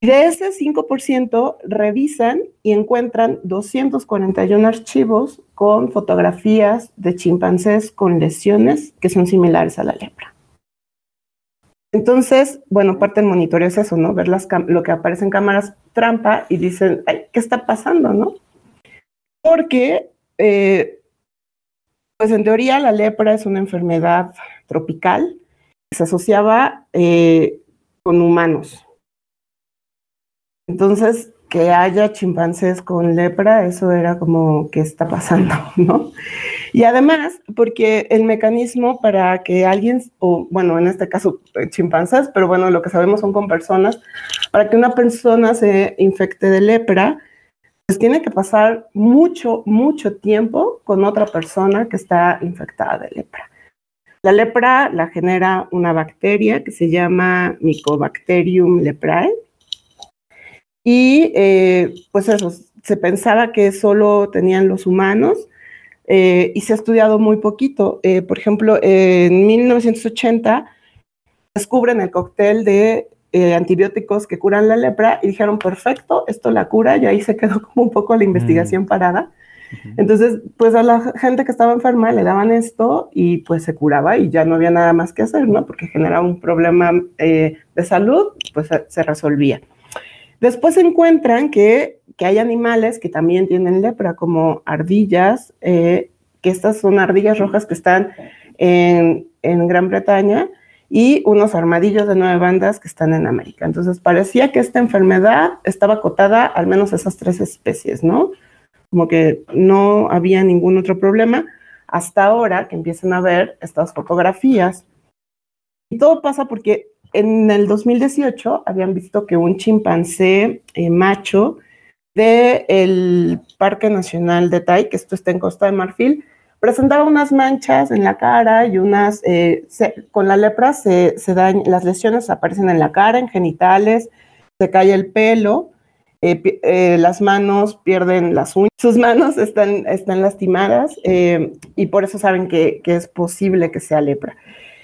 Speaker 4: Y de ese 5% revisan y encuentran 241 archivos con fotografías de chimpancés con lesiones que son similares a la lepra. Entonces, bueno, parte del monitoreo es eso, ¿no? Ver lo que aparece en cámaras trampa y dicen, ¿qué está pasando, no? Porque eh, pues en teoría la lepra es una enfermedad tropical que se asociaba eh, con humanos. Entonces, que haya chimpancés con lepra, eso era como que está pasando, [LAUGHS] ¿no? Y además, porque el mecanismo para que alguien, o bueno, en este caso eh, chimpancés, pero bueno, lo que sabemos son con personas, para que una persona se infecte de lepra, pues tiene que pasar mucho, mucho tiempo con otra persona que está infectada de lepra. La lepra la genera una bacteria que se llama Mycobacterium leprae. Y eh, pues eso, se pensaba que solo tenían los humanos eh, y se ha estudiado muy poquito. Eh, por ejemplo, en 1980 descubren el cóctel de eh, antibióticos que curan la lepra y dijeron, perfecto, esto la cura y ahí se quedó [LAUGHS] como un poco la investigación mm. parada. Entonces, pues a la gente que estaba enferma le daban esto y pues se curaba y ya no había nada más que hacer, ¿no? Porque generaba un problema eh, de salud, pues se, resolvía. Después encuentran que, que, hay animales que también tienen lepra, como ardillas, eh, que estas son ardillas rojas que están en, en Gran Bretaña, y unos armadillos de nueve bandas que están en América. Entonces parecía que esta enfermedad estaba acotada al menos esas tres especies, ¿no? Como que no había ningún otro problema hasta ahora que empiezan a ver estas fotografías. Y todo pasa porque en el 2018 habían visto que un chimpancé eh, macho del Parque Nacional de Tai, que esto está en Costa de Marfil, presentaba unas manchas en la cara y unas, eh, con la lepra se, se las lesiones aparecen en la cara, en genitales, se cae el pelo, eh, eh, las manos pierden las uñas, sus manos están, están lastimadas y por eso saben que, que es posible que sea lepra.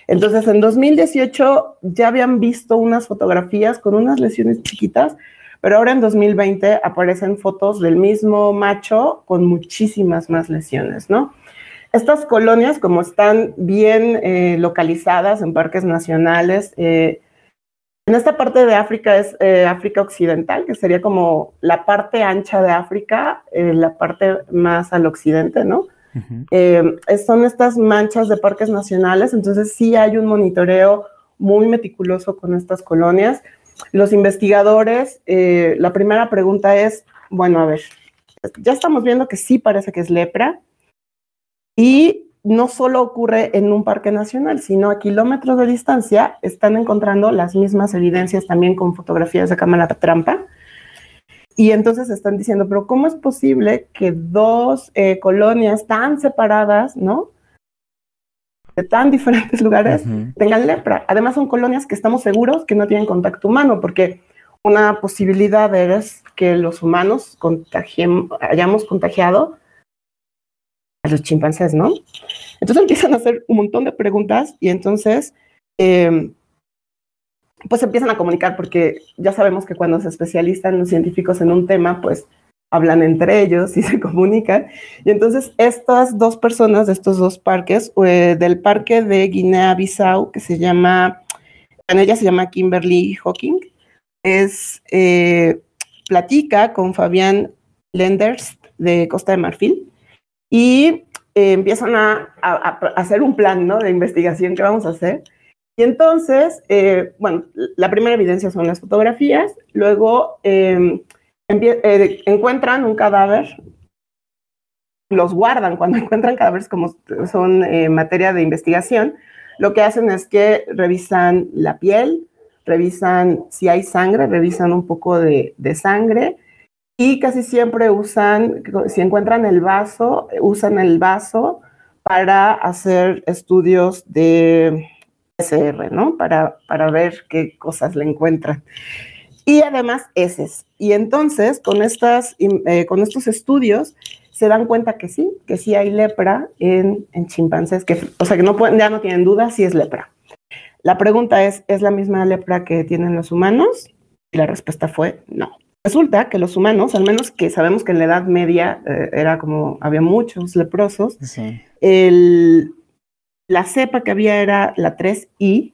Speaker 4: Entonces, en 2018 ya habían visto unas fotografías con unas lesiones chiquitas, pero ahora en 2020 aparecen fotos del mismo macho con muchísimas más lesiones, ¿no? Estas colonias, como están bien eh, localizadas en parques nacionales, eh, en esta parte de África es eh, África Occidental, que sería como la parte ancha de África, la parte más al occidente, ¿no? son estas manchas de parques nacionales, entonces sí hay un monitoreo muy meticuloso con estas colonias. Los investigadores, la primera pregunta es, bueno, a ver, ya estamos viendo que sí parece que es lepra, y no solo ocurre en un parque nacional, sino a kilómetros de distancia están encontrando las mismas evidencias también con fotografías de cámara trampa. Y entonces están diciendo, pero ¿cómo es posible que dos eh, colonias tan separadas, ¿no? De tan diferentes lugares tengan lepra. Además son colonias que estamos seguros que no tienen contacto humano, porque una posibilidad es que los humanos hayamos contagiado a los chimpancés, ¿no? Entonces empiezan a hacer un montón de preguntas y entonces, em, pues empiezan a comunicar porque ya sabemos que cuando se especializan los científicos en un tema, pues hablan entre ellos y [LAUGHS] se comunican. Y entonces estas dos personas de estos dos parques, eh, del parque de Guinea-Bissau, que se llama, en ella se llama Kimberly Hawking, es, eh, platica con Fabián Lenders de Costa de Marfil y eh, empiezan a, hacer un plan ¿no? de investigación que vamos a hacer. Y entonces, eh, bueno, la primera evidencia son las fotografías, luego em, encuentran un cadáver, los guardan cuando [LAUGHS] encuentran cadáveres como son materia de investigación, lo que hacen es que revisan la piel, revisan si hay sangre, revisan un poco de, sangre y casi siempre usan, si encuentran el vaso, usan el vaso para hacer estudios de PCR, ¿no? Para, para ver qué cosas le encuentran. Y además heces. Y entonces, con, estas, eh, con estos estudios, se dan cuenta que sí, que sí hay lepra en, en chimpancés, que, o sea, que no pueden, ya no tienen duda si es lepra. La pregunta es, ¿es la misma lepra que tienen los humanos? Y la respuesta fue no. Resulta que los humanos, al menos que sabemos que en la Edad Media eh, era como, había muchos leprosos, la cepa que había era la 3I,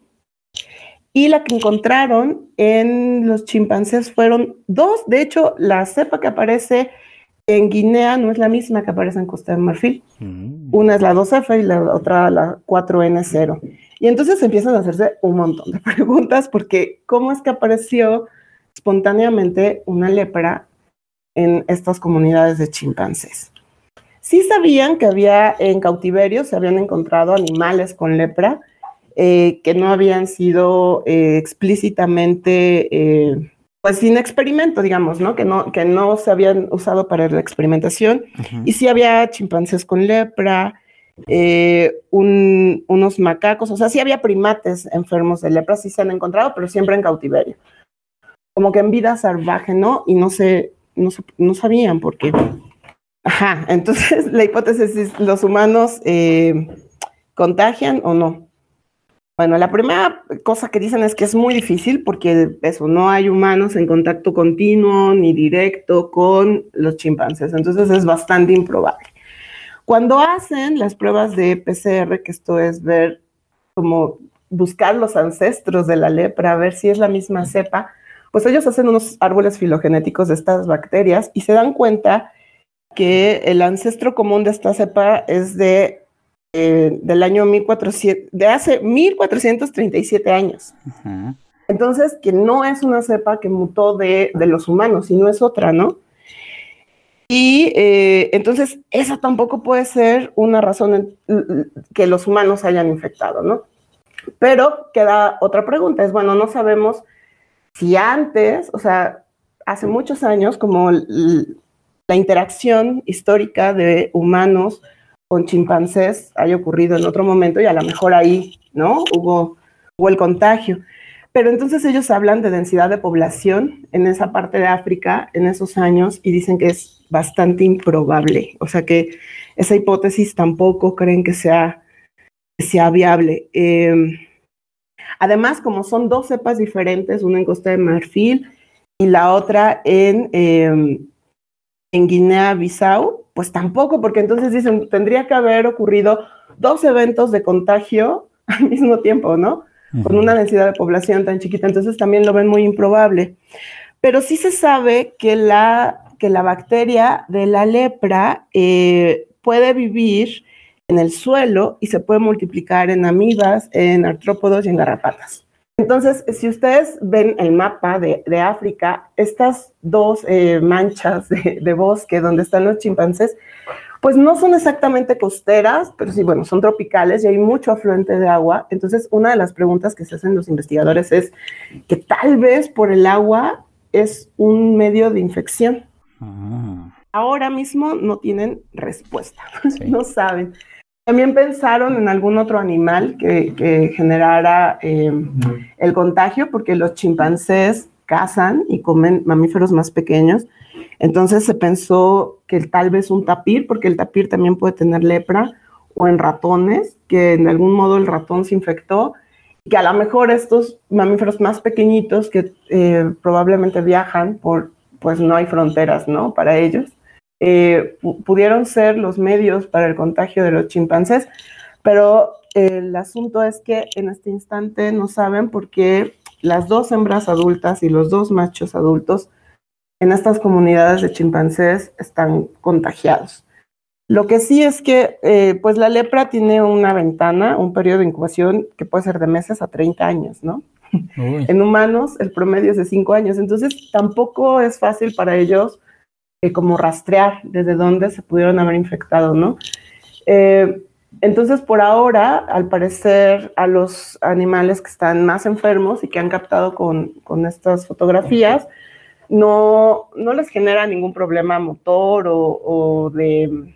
Speaker 4: y la que encontraron en los chimpancés fueron dos. De hecho, la cepa que aparece en Guinea no es la misma que aparece en Costa de Marfil. Mm. Una es la 2F y la otra la 4N0. Y entonces empiezan a hacerse un montón de [LAUGHS] preguntas porque ¿cómo es que apareció espontáneamente una lepra en estas comunidades de chimpancés? Sí sabían que había en cautiverio, se habían encontrado animales con lepra eh, que no habían sido eh, explícitamente, eh, pues sin experimento, digamos, ¿no? Que, ¿no? que no se habían usado para la experimentación. Y sí había chimpancés con lepra, unos macacos, o sea, sí había primates enfermos de lepra, sí se han encontrado, pero siempre en cautiverio. Como que en vida salvaje, ¿no? Y no sé, no, sabían por qué. Ajá, entonces [LAUGHS] la hipótesis es, ¿los humanos contagian o no? Bueno, la primera cosa que dicen es que es muy difícil porque eso, no hay humanos en contacto continuo ni directo con los chimpancés, entonces es bastante improbable. Cuando hacen las pruebas de PCR, que esto es ver como buscar los ancestros de la lepra, ver si es la misma cepa, pues ellos hacen unos árboles filogenéticos de estas bacterias y se dan cuenta que el ancestro común de esta cepa es de eh, del año 1400, de hace 1437 años. Entonces, que no es una cepa que mutó de, de los humanos, sino es otra, ¿no? Y eh, entonces esa tampoco puede ser una razón que los humanos hayan infectado, ¿no? Pero queda otra pregunta, es bueno, no sabemos si antes, o sea, hace muchos años, como la interacción histórica de humanos con chimpancés haya ocurrido en otro momento y a lo mejor ahí, ¿no? Hubo, el contagio. Pero entonces ellos hablan de densidad de población en esa parte de África en esos años y dicen que es bastante improbable. O sea que esa hipótesis tampoco creen que sea, sea viable. Em, además, como son dos cepas diferentes, una en Costa de Marfil y la otra en, em, en Guinea-Bissau, pues tampoco, porque entonces dicen, tendría que haber ocurrido dos eventos de contagio [LAUGHS] al mismo tiempo, ¿no? con una densidad de población tan chiquita, entonces también lo ven muy improbable. Pero sí se sabe que la, que la bacteria de la lepra eh, puede vivir en el suelo y se puede multiplicar en amibas, en artrópodos y en garrapatas. Entonces, si ustedes ven el mapa de, África, estas dos eh, manchas de, de, bosque donde están los chimpancés pues no son exactamente costeras, pero sí, bueno, son tropicales y hay mucho afluente de agua. Entonces, una de las preguntas que se hacen los investigadores es que tal vez por el agua es un medio de infección. Ah. Ahora mismo no tienen respuesta, [LAUGHS] no saben. También pensaron en algún otro animal que, generara eh, el contagio, porque los chimpancés cazan y comen mamíferos más pequeños. Entonces se pensó que tal vez un tapir, porque el tapir también puede tener lepra, o en ratones, que en algún modo el ratón se infectó, y que a lo mejor estos mamíferos más pequeñitos que eh, probablemente viajan por, pues no hay fronteras, ¿no? Para ellos, eh, pudieron ser los medios para el contagio de los chimpancés, pero el asunto es que en este instante no saben por qué las dos hembras adultas y los dos machos adultos en estas comunidades de chimpancés están contagiados. Lo que sí es que, eh, pues la lepra tiene una ventana, un periodo de incubación que puede ser de meses a 30 años, ¿no? [LAUGHS] En humanos el promedio es de 5 años, entonces tampoco es fácil para ellos eh, como rastrear desde dónde se pudieron haber infectado, ¿no? Eh, entonces, por ahora, al parecer, a los animales que están más enfermos y que han captado con, con estas fotografías, no, no, les genera ningún problema motor o, o, de,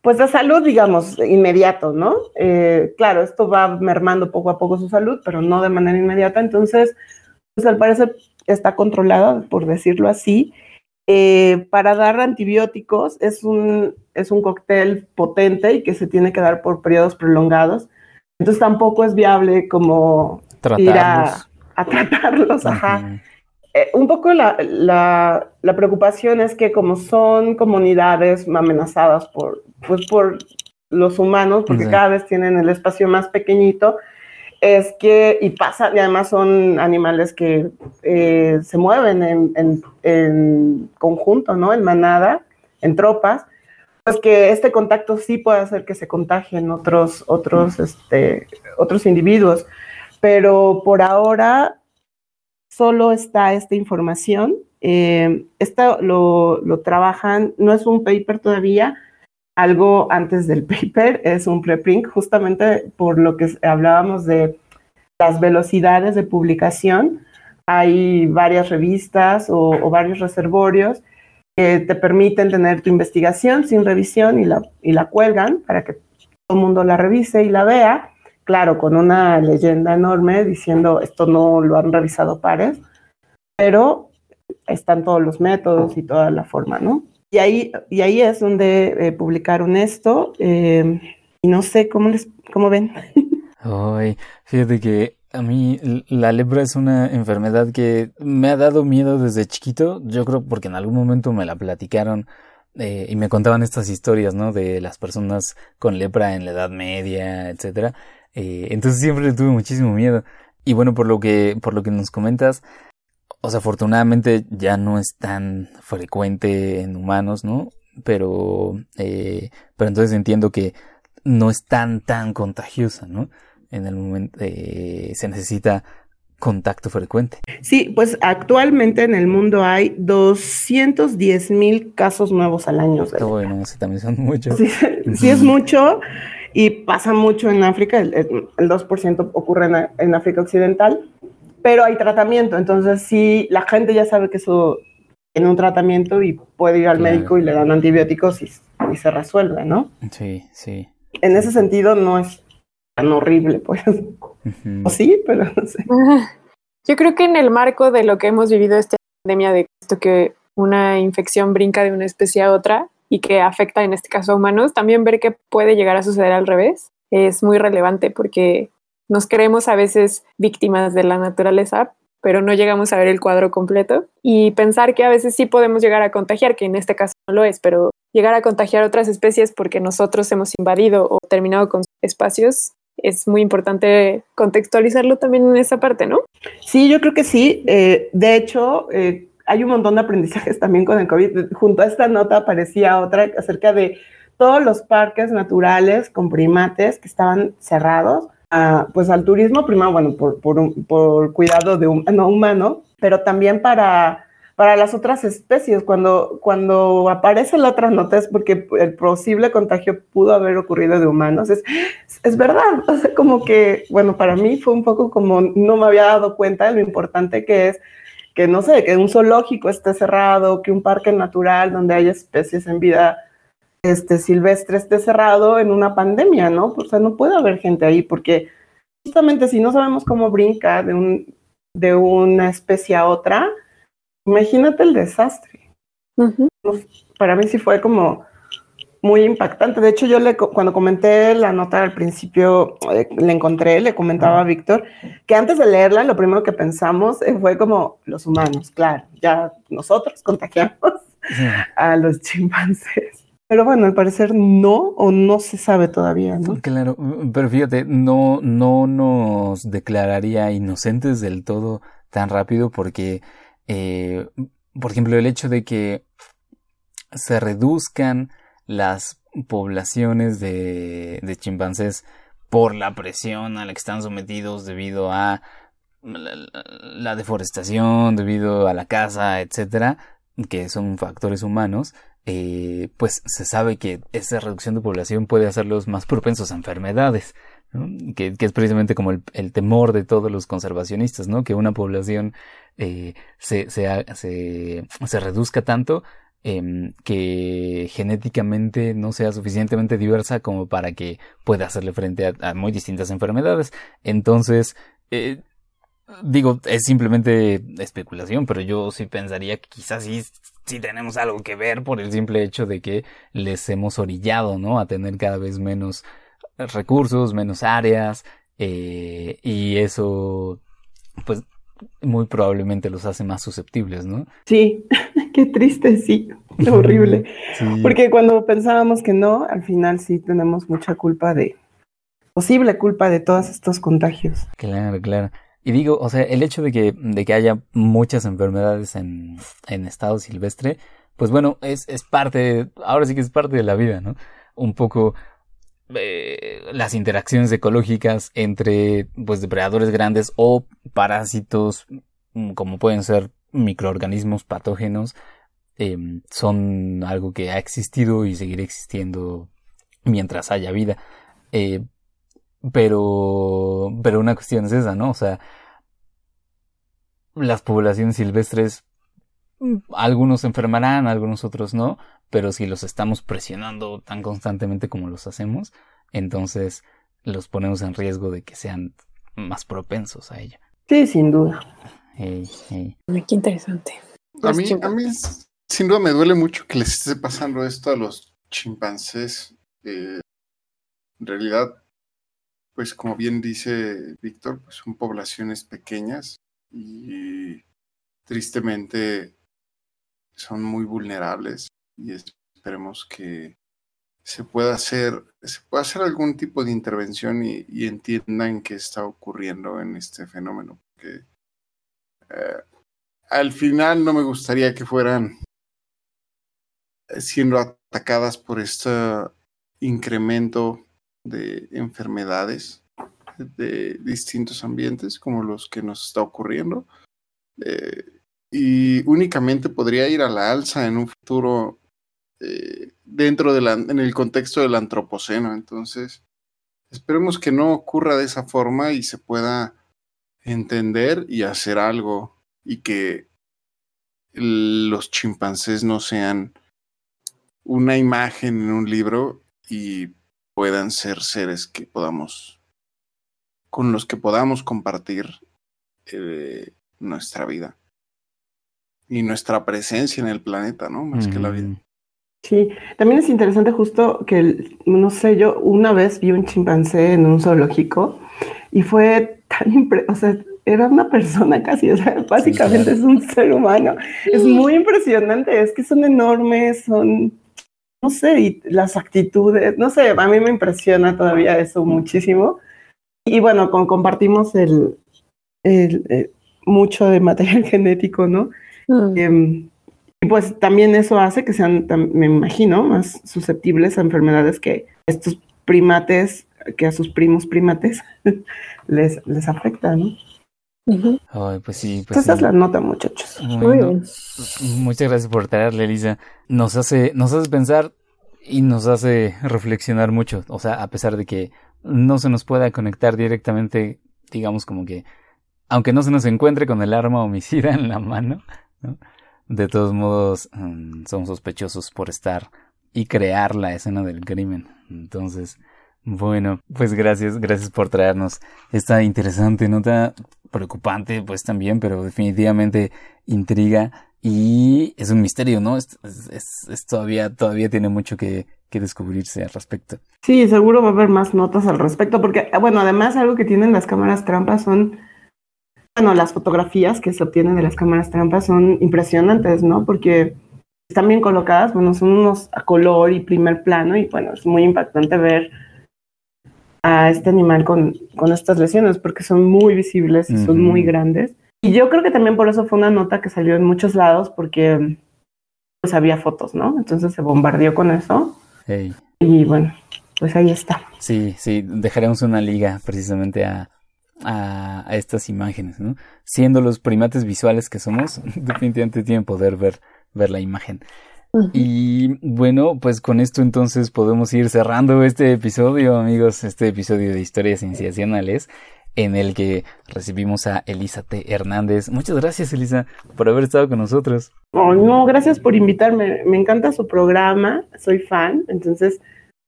Speaker 4: pues de salud, digamos, inmediato, ¿no? Eh, claro, esto va mermando poco a poco su salud, pero no de manera inmediata. Entonces, pues al parecer está controlada, por decirlo así. Eh, para dar antibióticos es un, es un cóctel potente y que se tiene que dar por periodos prolongados. Entonces tampoco es viable como ir a, tratarlos. Ajá. Eh, un poco la, la, la, preocupación es que como son comunidades amenazadas por, pues por los humanos, porque cada vez tienen el espacio más pequeñito, es que, y pasa, y además son animales que eh, se mueven en, en, conjunto, ¿no? En manada, en tropas, pues que este contacto sí puede hacer que se contagien otros, otros, este, otros individuos. Pero por ahora solo está esta información. Eh, esto lo, lo trabajan, no es un paper todavía, algo antes del [LAUGHS] paper, es un preprint, justamente por lo que hablábamos de las velocidades de publicación. Hay varias revistas o, varios reservorios que te permiten tener tu investigación sin revisión y la, y la cuelgan para que todo el mundo la revise y la vea. Claro, con una leyenda enorme diciendo esto no lo han revisado pares, pero están todos los métodos y toda la forma, ¿no? Y ahí, y ahí es donde eh, publicaron esto. Eh, y no sé cómo les, cómo ven.
Speaker 1: Ay, fíjate que a mí la lepra es una enfermedad que me ha dado miedo desde chiquito. Yo creo porque en algún momento me la platicaron eh, y me contaban estas historias, ¿no? De las personas con lepra en la Edad Media, etcétera. entonces siempre le tuve muchísimo miedo. Y bueno, por lo que, por lo que nos comentas, o sea, afortunadamente ya no es tan frecuente en humanos, ¿no? Pero, eh, pero entonces entiendo que no es tan, tan contagiosa, ¿no? En el momento eh, se necesita contacto frecuente.
Speaker 4: Sí, pues actualmente en el mundo hay 210 mil casos nuevos al año.
Speaker 1: Bueno, sí, también son muchos.
Speaker 4: Sí, es mucho y pasa mucho en África, el, 2% ocurre en, en África Occidental pero hay tratamiento, entonces sí, la gente ya sabe que eso tiene un tratamiento y puede ir al médico y le dan antibióticos y, se resuelve, ¿no?
Speaker 1: Sí, sí.
Speaker 4: En ese sentido no es tan horrible, pues. O sí, pero no sé. [LAUGHS]
Speaker 2: Yo creo que en el marco de lo que hemos vivido esta pandemia de esto que una infección brinca de una especie a otra y que afecta en este caso a humanos, también ver que puede llegar a suceder al revés es muy relevante porque nos creemos a veces víctimas de la naturaleza, pero no llegamos a ver el cuadro completo y pensar que a veces sí podemos llegar a contagiar, que en este caso no lo es, pero llegar a contagiar otras especies porque nosotros hemos invadido o terminado con espacios, es muy importante contextualizarlo también en esa parte, ¿no?
Speaker 4: Sí, yo creo que sí. Eh, de hecho, eh, hay un montón de aprendizajes también con el COVID. Junto a esta nota aparecía otra acerca de todos los parques naturales con primates que estaban cerrados pues al turismo, primero, bueno, por, por, cuidado de un no humano, pero también para, para las otras especies. Cuando, cuando aparece la otra nota es porque el posible contagio pudo haber ocurrido de humanos. Es, es verdad, o sea, como que, bueno, para mí fue un poco como no me había dado cuenta de lo importante que es que, no sé, que un zoológico esté cerrado, que un parque natural donde haya especies en vida este silvestre esté cerrado en una pandemia, ¿no? O sea, no puede haber gente ahí porque justamente si no sabemos cómo brinca de, un, de una especie a otra, imagínate el desastre. Para mí sí fue como muy impactante. De hecho, yo le, cuando comenté la nota al principio, eh, le encontré, le comentaba a Víctor, que antes de leerla, lo primero que pensamos eh, fue como los humanos, claro, ya nosotros contagiamos a los chimpancés. Pero bueno, al parecer no, o no se sabe todavía, ¿no?
Speaker 1: Claro, pero fíjate, no, no nos declararía inocentes del todo tan rápido porque, eh, por ejemplo, el hecho de que se reduzcan las poblaciones de, de chimpancés por la presión a la que están sometidos debido a la, deforestación, debido a la caza, etcétera, que son factores humanos, eh, pues se sabe que esa reducción de población puede hacerlos más propensos a enfermedades, que, es precisamente como el, temor de todos los conservacionistas, ¿no? Que una población eh, se, se, se, se reduzca tanto Em, que genéticamente no sea suficientemente diversa como para que pueda hacerle frente a, muy distintas enfermedades. Entonces, eh, digo, es simplemente especulación, pero yo sí pensaría que quizás sí, sí tenemos algo que ver por el simple hecho de que les hemos orillado, ¿no? A tener cada vez menos recursos, menos áreas, eh, y eso, pues, muy probablemente los hace más susceptibles, ¿no?
Speaker 4: Sí, [LAUGHS] qué triste, sí, [LAUGHS] horrible. Porque cuando pensábamos que no, al final sí tenemos mucha culpa de, posible culpa de todos estos contagios.
Speaker 1: Claro, claro. Y digo, o sea, el hecho de que, de que haya muchas enfermedades en, en estado silvestre, pues bueno, es, es parte, ahora sí que es parte de la vida, ¿no? Un poco eh, las interacciones ecológicas entre pues depredadores grandes o parásitos mm, como pueden ser microorganismos patógenos em, son algo que ha existido y seguirá existiendo mientras haya vida eh, pero pero una cuestión es esa no o sea las poblaciones silvestres algunos se enfermarán algunos otros no pero si los estamos presionando tan constantemente como los hacemos, entonces los ponemos en riesgo de que sean más propensos a ello.
Speaker 4: Sí, sin duda.
Speaker 2: Qué interesante.
Speaker 3: A mí, a mí, sin duda, me duele mucho que les esté pasando esto a los chimpancés. en realidad, pues como bien dice Víctor, pues son poblaciones pequeñas y tristemente son muy vulnerables y esperemos que se pueda hacer, se pueda hacer algún tipo de intervención y, entiendan qué está ocurriendo en este fenómeno. Porque eh, al final no me gustaría que fueran siendo atacadas por este incremento de enfermedades de distintos ambientes como los que nos está ocurriendo. Eh, y únicamente podría ir a la alza en un futuro eh, dentro de la, en el contexto del antropoceno. Entonces, esperemos que no ocurra de esa forma y se pueda entender y hacer algo y que los chimpancés no sean una imagen en un libro y puedan ser seres que podamos con los que podamos compartir eh, nuestra vida y nuestra presencia en el planeta, ¿no? Más que la vida.
Speaker 4: Sí, también es interesante justo que, no sé, yo una vez vi un chimpancé en un zoológico y fue tan impresionante, o sea, era una persona casi, o sea, básicamente es un ser humano. Es muy impresionante, es que son enormes, son, no sé, y las actitudes, no sé, a mí me impresiona todavía eso muchísimo. Y bueno, compartimos el, el, eh, mucho de material [LAUGHS] genético, ¿no? Mm. Em, y pues también eso hace que sean, me imagino, más susceptibles a enfermedades que estos primates, que a sus primos primates [LAUGHS] les, les afecta, ¿no?
Speaker 1: Ay, pues sí, pues
Speaker 4: Esa es la nota, muchachos.
Speaker 1: Muchas gracias por traerle, Elisa. Nos hace, nos hace pensar y nos hace reflexionar mucho. O sea, a pesar de que no se nos pueda conectar directamente, digamos como que, aunque no se nos encuentre con el arma homicida [LAUGHS] en la mano, ¿no? de todos modos mm, son sospechosos por estar y crear la escena del crimen. Entonces, bueno, pues gracias, gracias por traernos esta interesante nota, preocupante pues también, pero definitivamente intriga y es un misterio, ¿no? Es, es, todavía, todavía tiene mucho que, que, descubrirse al respecto.
Speaker 4: Sí, seguro va a haber más notas al respecto, porque, bueno, además algo que tienen las cámaras trampas son, bueno, las fotografías que se obtienen de las cámaras trampas son impresionantes, ¿no? Porque están bien colocadas, bueno, son unos a color y primer plano y bueno, es muy impactante ver a este animal con, con estas lesiones porque son muy visibles y son muy grandes. Y yo creo que también por eso fue una nota que salió en muchos lados porque pues había fotos, ¿no? Entonces se bombardeó con eso. Y bueno, pues ahí está.
Speaker 1: Sí, sí, dejaremos una liga precisamente a, a, estas imágenes, ¿no? Siendo los primates visuales que somos, [LAUGHS] definitivamente tienen poder ver, ver la imagen. Y bueno, pues con esto entonces podemos ir cerrando este episodio, amigos, este episodio de historias sensacionales en el que recibimos a Elisa T. Hernández. Muchas gracias, Elisa, por haber estado con nosotros.
Speaker 4: Oh, no, gracias por invitarme. Me encanta su programa, soy fan, entonces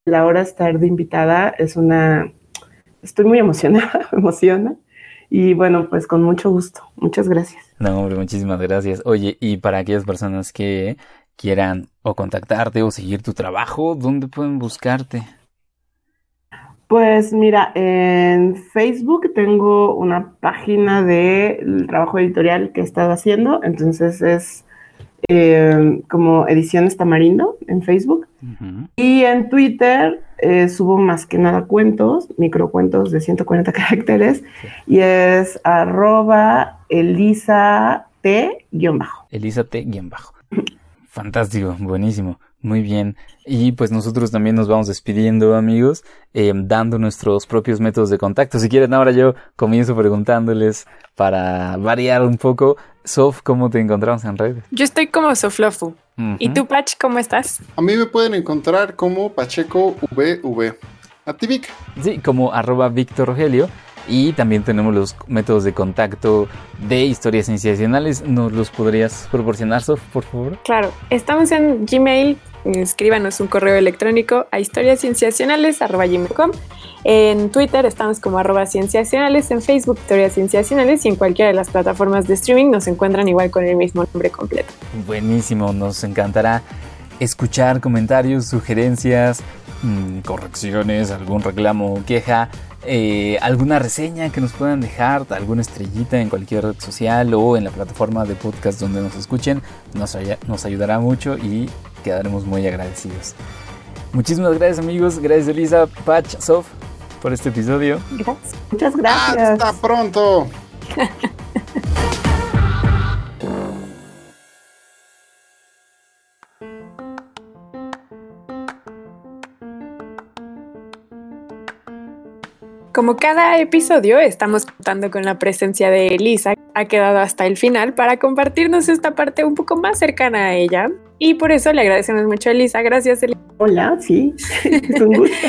Speaker 4: la hora de estar de invitada es una... Estoy muy emocionada, [LAUGHS] me emociona. Y bueno, pues con mucho gusto. Muchas gracias.
Speaker 1: No, hombre, muchísimas gracias. Oye, y para aquellas personas que quieran o contactarte o seguir tu trabajo, ¿dónde pueden buscarte?
Speaker 4: Pues mira, en Facebook tengo una página del trabajo editorial que he estado haciendo, entonces es eh, como Ediciones Tamarindo en Facebook. Y en Twitter eh, subo más que nada cuentos, microcuentos de 140 [LAUGHS] caracteres, y es arroba Elisa T-bajo.
Speaker 1: Elisa T-bajo. [LAUGHS] Fantástico, buenísimo. Muy bien. Y pues nosotros también nos vamos despidiendo, amigos, eh, dando nuestros propios métodos de contacto. Si quieren, ahora yo comienzo preguntándoles para variar un poco. Sof, ¿cómo te encontramos en redes?
Speaker 2: Yo estoy como Soflofu. ¿Y tú, Pach, cómo estás?
Speaker 3: A mí me pueden encontrar como Pacheco VV. ¿A ti, Vic?
Speaker 1: Sí, como arroba Víctor Rogelio. Y también tenemos los métodos de contacto de historias sensacionales. ¿Nos los podrías proporcionar, Sof, por favor?
Speaker 2: Claro, estamos en Gmail. Escríbanos un correo electrónico a historiascienciacionales.com. En Twitter estamos como arroba cienciacionales, en Facebook historias cienciacionales y en cualquiera de las plataformas de streaming nos encuentran igual con el mismo nombre completo.
Speaker 1: Buenísimo, nos encantará escuchar comentarios, sugerencias, mm, correcciones, algún reclamo o queja eh, alguna reseña que nos puedan dejar, alguna estrellita en cualquier red social o en la plataforma de podcast donde nos escuchen, nos, nos ayudará mucho y quedaremos muy agradecidos. Muchísimas gracias amigos, gracias Elisa, Patch, Sof por este episodio.
Speaker 4: Gracias. Muchas gracias.
Speaker 3: Hasta pronto. [LAUGHS]
Speaker 2: Como cada episodio, estamos contando con la presencia de Elisa, ha quedado hasta el final para compartirnos esta parte un poco más cercana a ella. Y por eso le agradecemos mucho a Elisa. Gracias, Elisa.
Speaker 4: Hola, sí, [LAUGHS] es un gusto.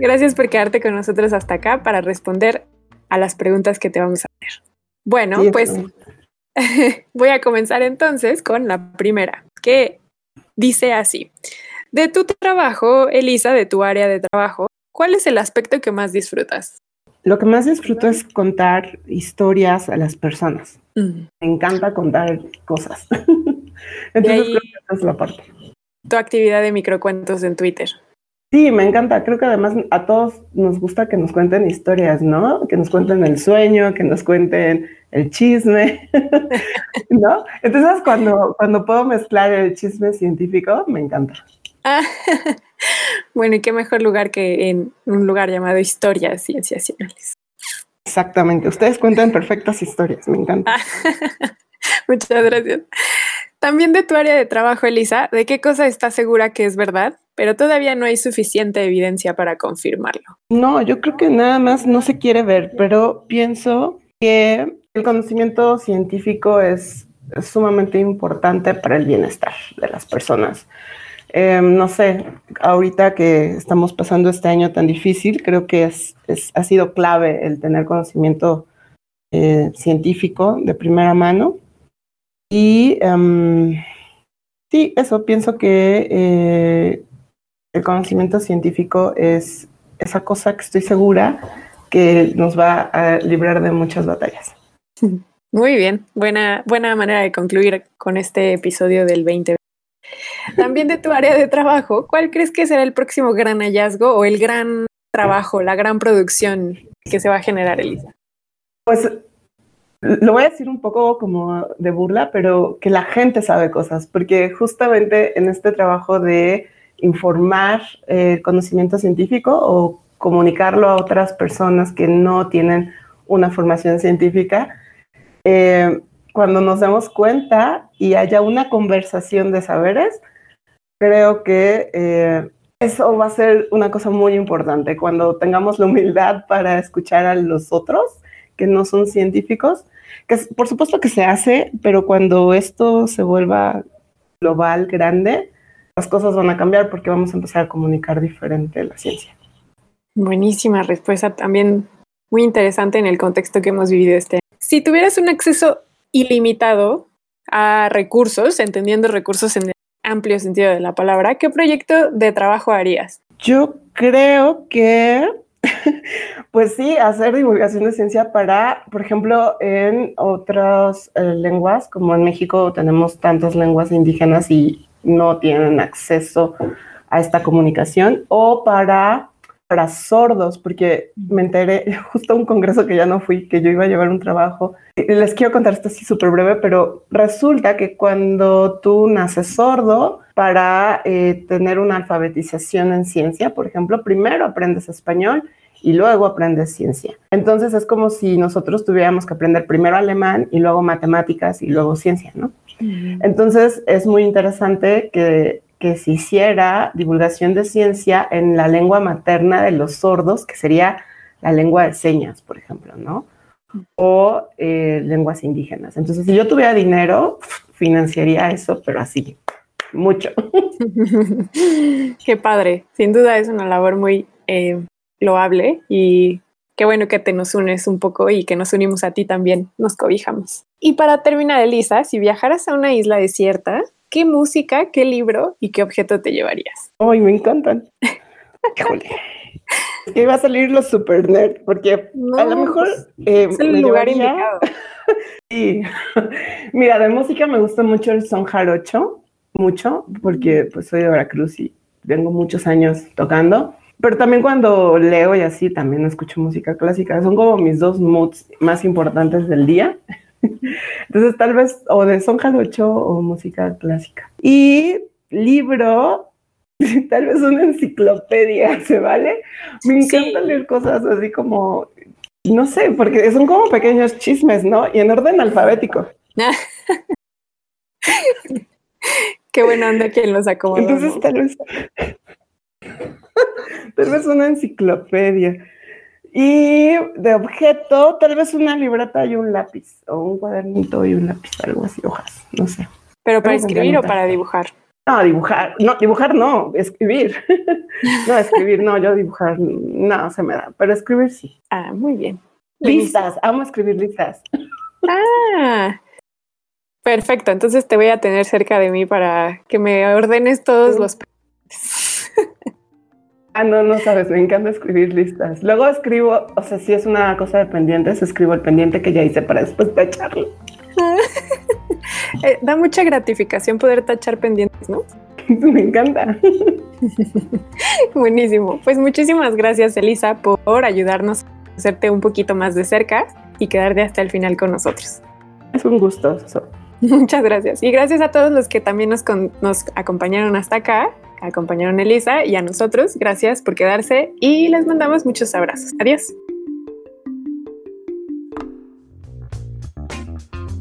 Speaker 2: Gracias por quedarte con nosotros hasta acá para responder a las preguntas que te vamos a hacer. Bueno, pues [LAUGHS] voy a comenzar entonces con la primera, que dice así. De tu trabajo, Elisa, de tu área de trabajo, ¿Cuál es el aspecto que más disfrutas?
Speaker 4: Lo que más disfruto es contar historias a las personas. Mm. Me encanta contar cosas. [LAUGHS] Entonces creo que esa es la parte.
Speaker 2: Tu actividad de microcuentos en Twitter.
Speaker 4: Sí, me encanta. Creo que además a todos nos gusta que nos cuenten historias, ¿no? Que nos cuenten el sueño, que nos cuenten el chisme, [LAUGHS] ¿no? Entonces cuando, cuando puedo mezclar el chisme científico, me encanta. Ah, [LAUGHS] [LAUGHS]
Speaker 2: bueno, y qué mejor lugar que en un lugar llamado Historias Cienciacionales.
Speaker 4: Exactamente, ustedes cuentan perfectas historias, me encanta. [LAUGHS]
Speaker 2: Muchas gracias. También de tu área de trabajo, Elisa, ¿de qué cosa estás segura que es verdad, pero todavía no hay suficiente evidencia para confirmarlo?
Speaker 4: No, yo creo que nada más no se quiere ver, pero pienso que el conocimiento científico es sumamente importante para el bienestar de las personas. Em, no sé, ahorita que estamos pasando este año tan difícil, creo que es, ha sido clave el tener conocimiento eh, científico de primera mano. Y em, sí, eso, pienso que eh, el conocimiento científico es esa cosa que estoy segura que nos va a librar de muchas batallas. [LAUGHS]
Speaker 2: Muy bien, buena, buena manera de concluir con este episodio del 2020. También de tu área de trabajo, ¿cuál crees que será el próximo gran hallazgo o el gran trabajo, la gran producción que se va a generar, Elisa?
Speaker 4: Pues lo voy a decir un poco como de burla, pero que la gente sabe cosas, porque justamente en este trabajo de informar el conocimiento científico o comunicarlo a otras personas que no tienen una formación científica, eh, cuando nos demos cuenta y haya una conversación de saberes, creo que eh, eso va a ser una cosa muy importante. Cuando tengamos la humildad para escuchar a los otros que no son científicos, que por supuesto que se hace, pero cuando esto se vuelva global, grande, las cosas van a cambiar porque vamos a empezar a comunicar diferente la ciencia.
Speaker 2: Buenísima respuesta, también muy interesante en el contexto que hemos vivido este año. Si tuvieras un acceso ilimitado a recursos, entendiendo recursos en amplio sentido de la palabra, ¿qué proyecto de trabajo harías?
Speaker 4: Yo creo que, [LAUGHS] pues sí, hacer divulgación de ciencia para, por ejemplo, en otras eh, lenguas, como en México tenemos tantas lenguas indígenas y no tienen acceso a esta comunicación, o para para sordos, porque me enteré [LAUGHS] justo a un congreso que ya no fui, que yo iba a llevar un trabajo. Les quiero contar esto así súper breve, pero resulta que cuando tú naces sordo, para eh, tener una alfabetización en ciencia, por ejemplo, primero aprendes español y luego aprendes ciencia. Entonces es como si nosotros tuviéramos que aprender primero alemán y luego matemáticas y luego ciencia, ¿no? Entonces es muy interesante que que se hiciera divulgación de ciencia en la lengua materna de los sordos, que sería la lengua de señas, por ejemplo, ¿no? O eh, lenguas indígenas. Entonces, si yo tuviera dinero, financiaría eso, pero así, mucho. [LAUGHS]
Speaker 2: Qué padre. Sin duda es una labor muy eh, loable y qué bueno que te nos unes un poco y que nos unimos a ti también, nos cobijamos. Y para terminar, Elisa, si viajaras a una isla desierta, ¿qué música, qué libro y qué objeto te llevarías?
Speaker 4: Ay, me encantan. [LAUGHS] Híjole. que iba a salir los super nerd, porque a lo mejor
Speaker 2: pues, eh, es el lugar indicado. [LAUGHS]
Speaker 4: sí. [LAUGHS] Mira, de música me gusta mucho el son jarocho, mucho, porque pues soy de Veracruz y tengo muchos años tocando. Pero también cuando leo y así, también escucho música clásica. Son como mis dos moods más importantes del día. Entonces, tal vez o de son jarocho o música clásica. Y libro, [LAUGHS] tal vez una enciclopedia, [LAUGHS] ¿se vale? Me encanta leer cosas así como, no sé, porque son como pequeños chismes, ¿no? Y en orden alfabético. [LAUGHS]
Speaker 2: Qué buena onda quien los acomoda.
Speaker 4: Entonces, tal vez, tal vez una enciclopedia. Y de objeto, tal vez una libreta y un lápiz, o un cuadernito y un lápiz, algo así, hojas, no sé.
Speaker 2: ¿Pero para escribir o para dibujar?
Speaker 4: No, dibujar, no, dibujar no, escribir. [LAUGHS] no, escribir, no, yo dibujar, no, se me da, pero escribir sí.
Speaker 2: Ah, muy bien.
Speaker 4: Listas, amo escribir listas.
Speaker 2: ah, perfecto, entonces te voy a tener cerca de mí para que me ordenes todos los... [LAUGHS]
Speaker 4: Ah, no, no sabes, me encanta escribir listas. Luego escribo, o sea, si es una cosa de pendientes, escribo el pendiente que ya hice para después tacharlo. [LAUGHS]
Speaker 2: Eh, da mucha gratificación poder tachar pendientes, ¿no? [LAUGHS]
Speaker 4: me encanta. [LAUGHS]
Speaker 2: Buenísimo. Pues muchísimas gracias, Elisa, por ayudarnos a hacerte un poquito más de cerca y quedarte hasta el final con nosotros.
Speaker 4: Es un gusto.
Speaker 2: Muchas gracias. Y gracias a todos los que también nos, nos acompañaron hasta acá acompañaron a Elisa y a nosotros. Gracias por quedarse y les mandamos muchos abrazos. Adiós.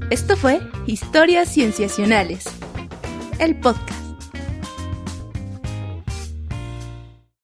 Speaker 6: Esto fue Historias Cienciacionales, el podcast.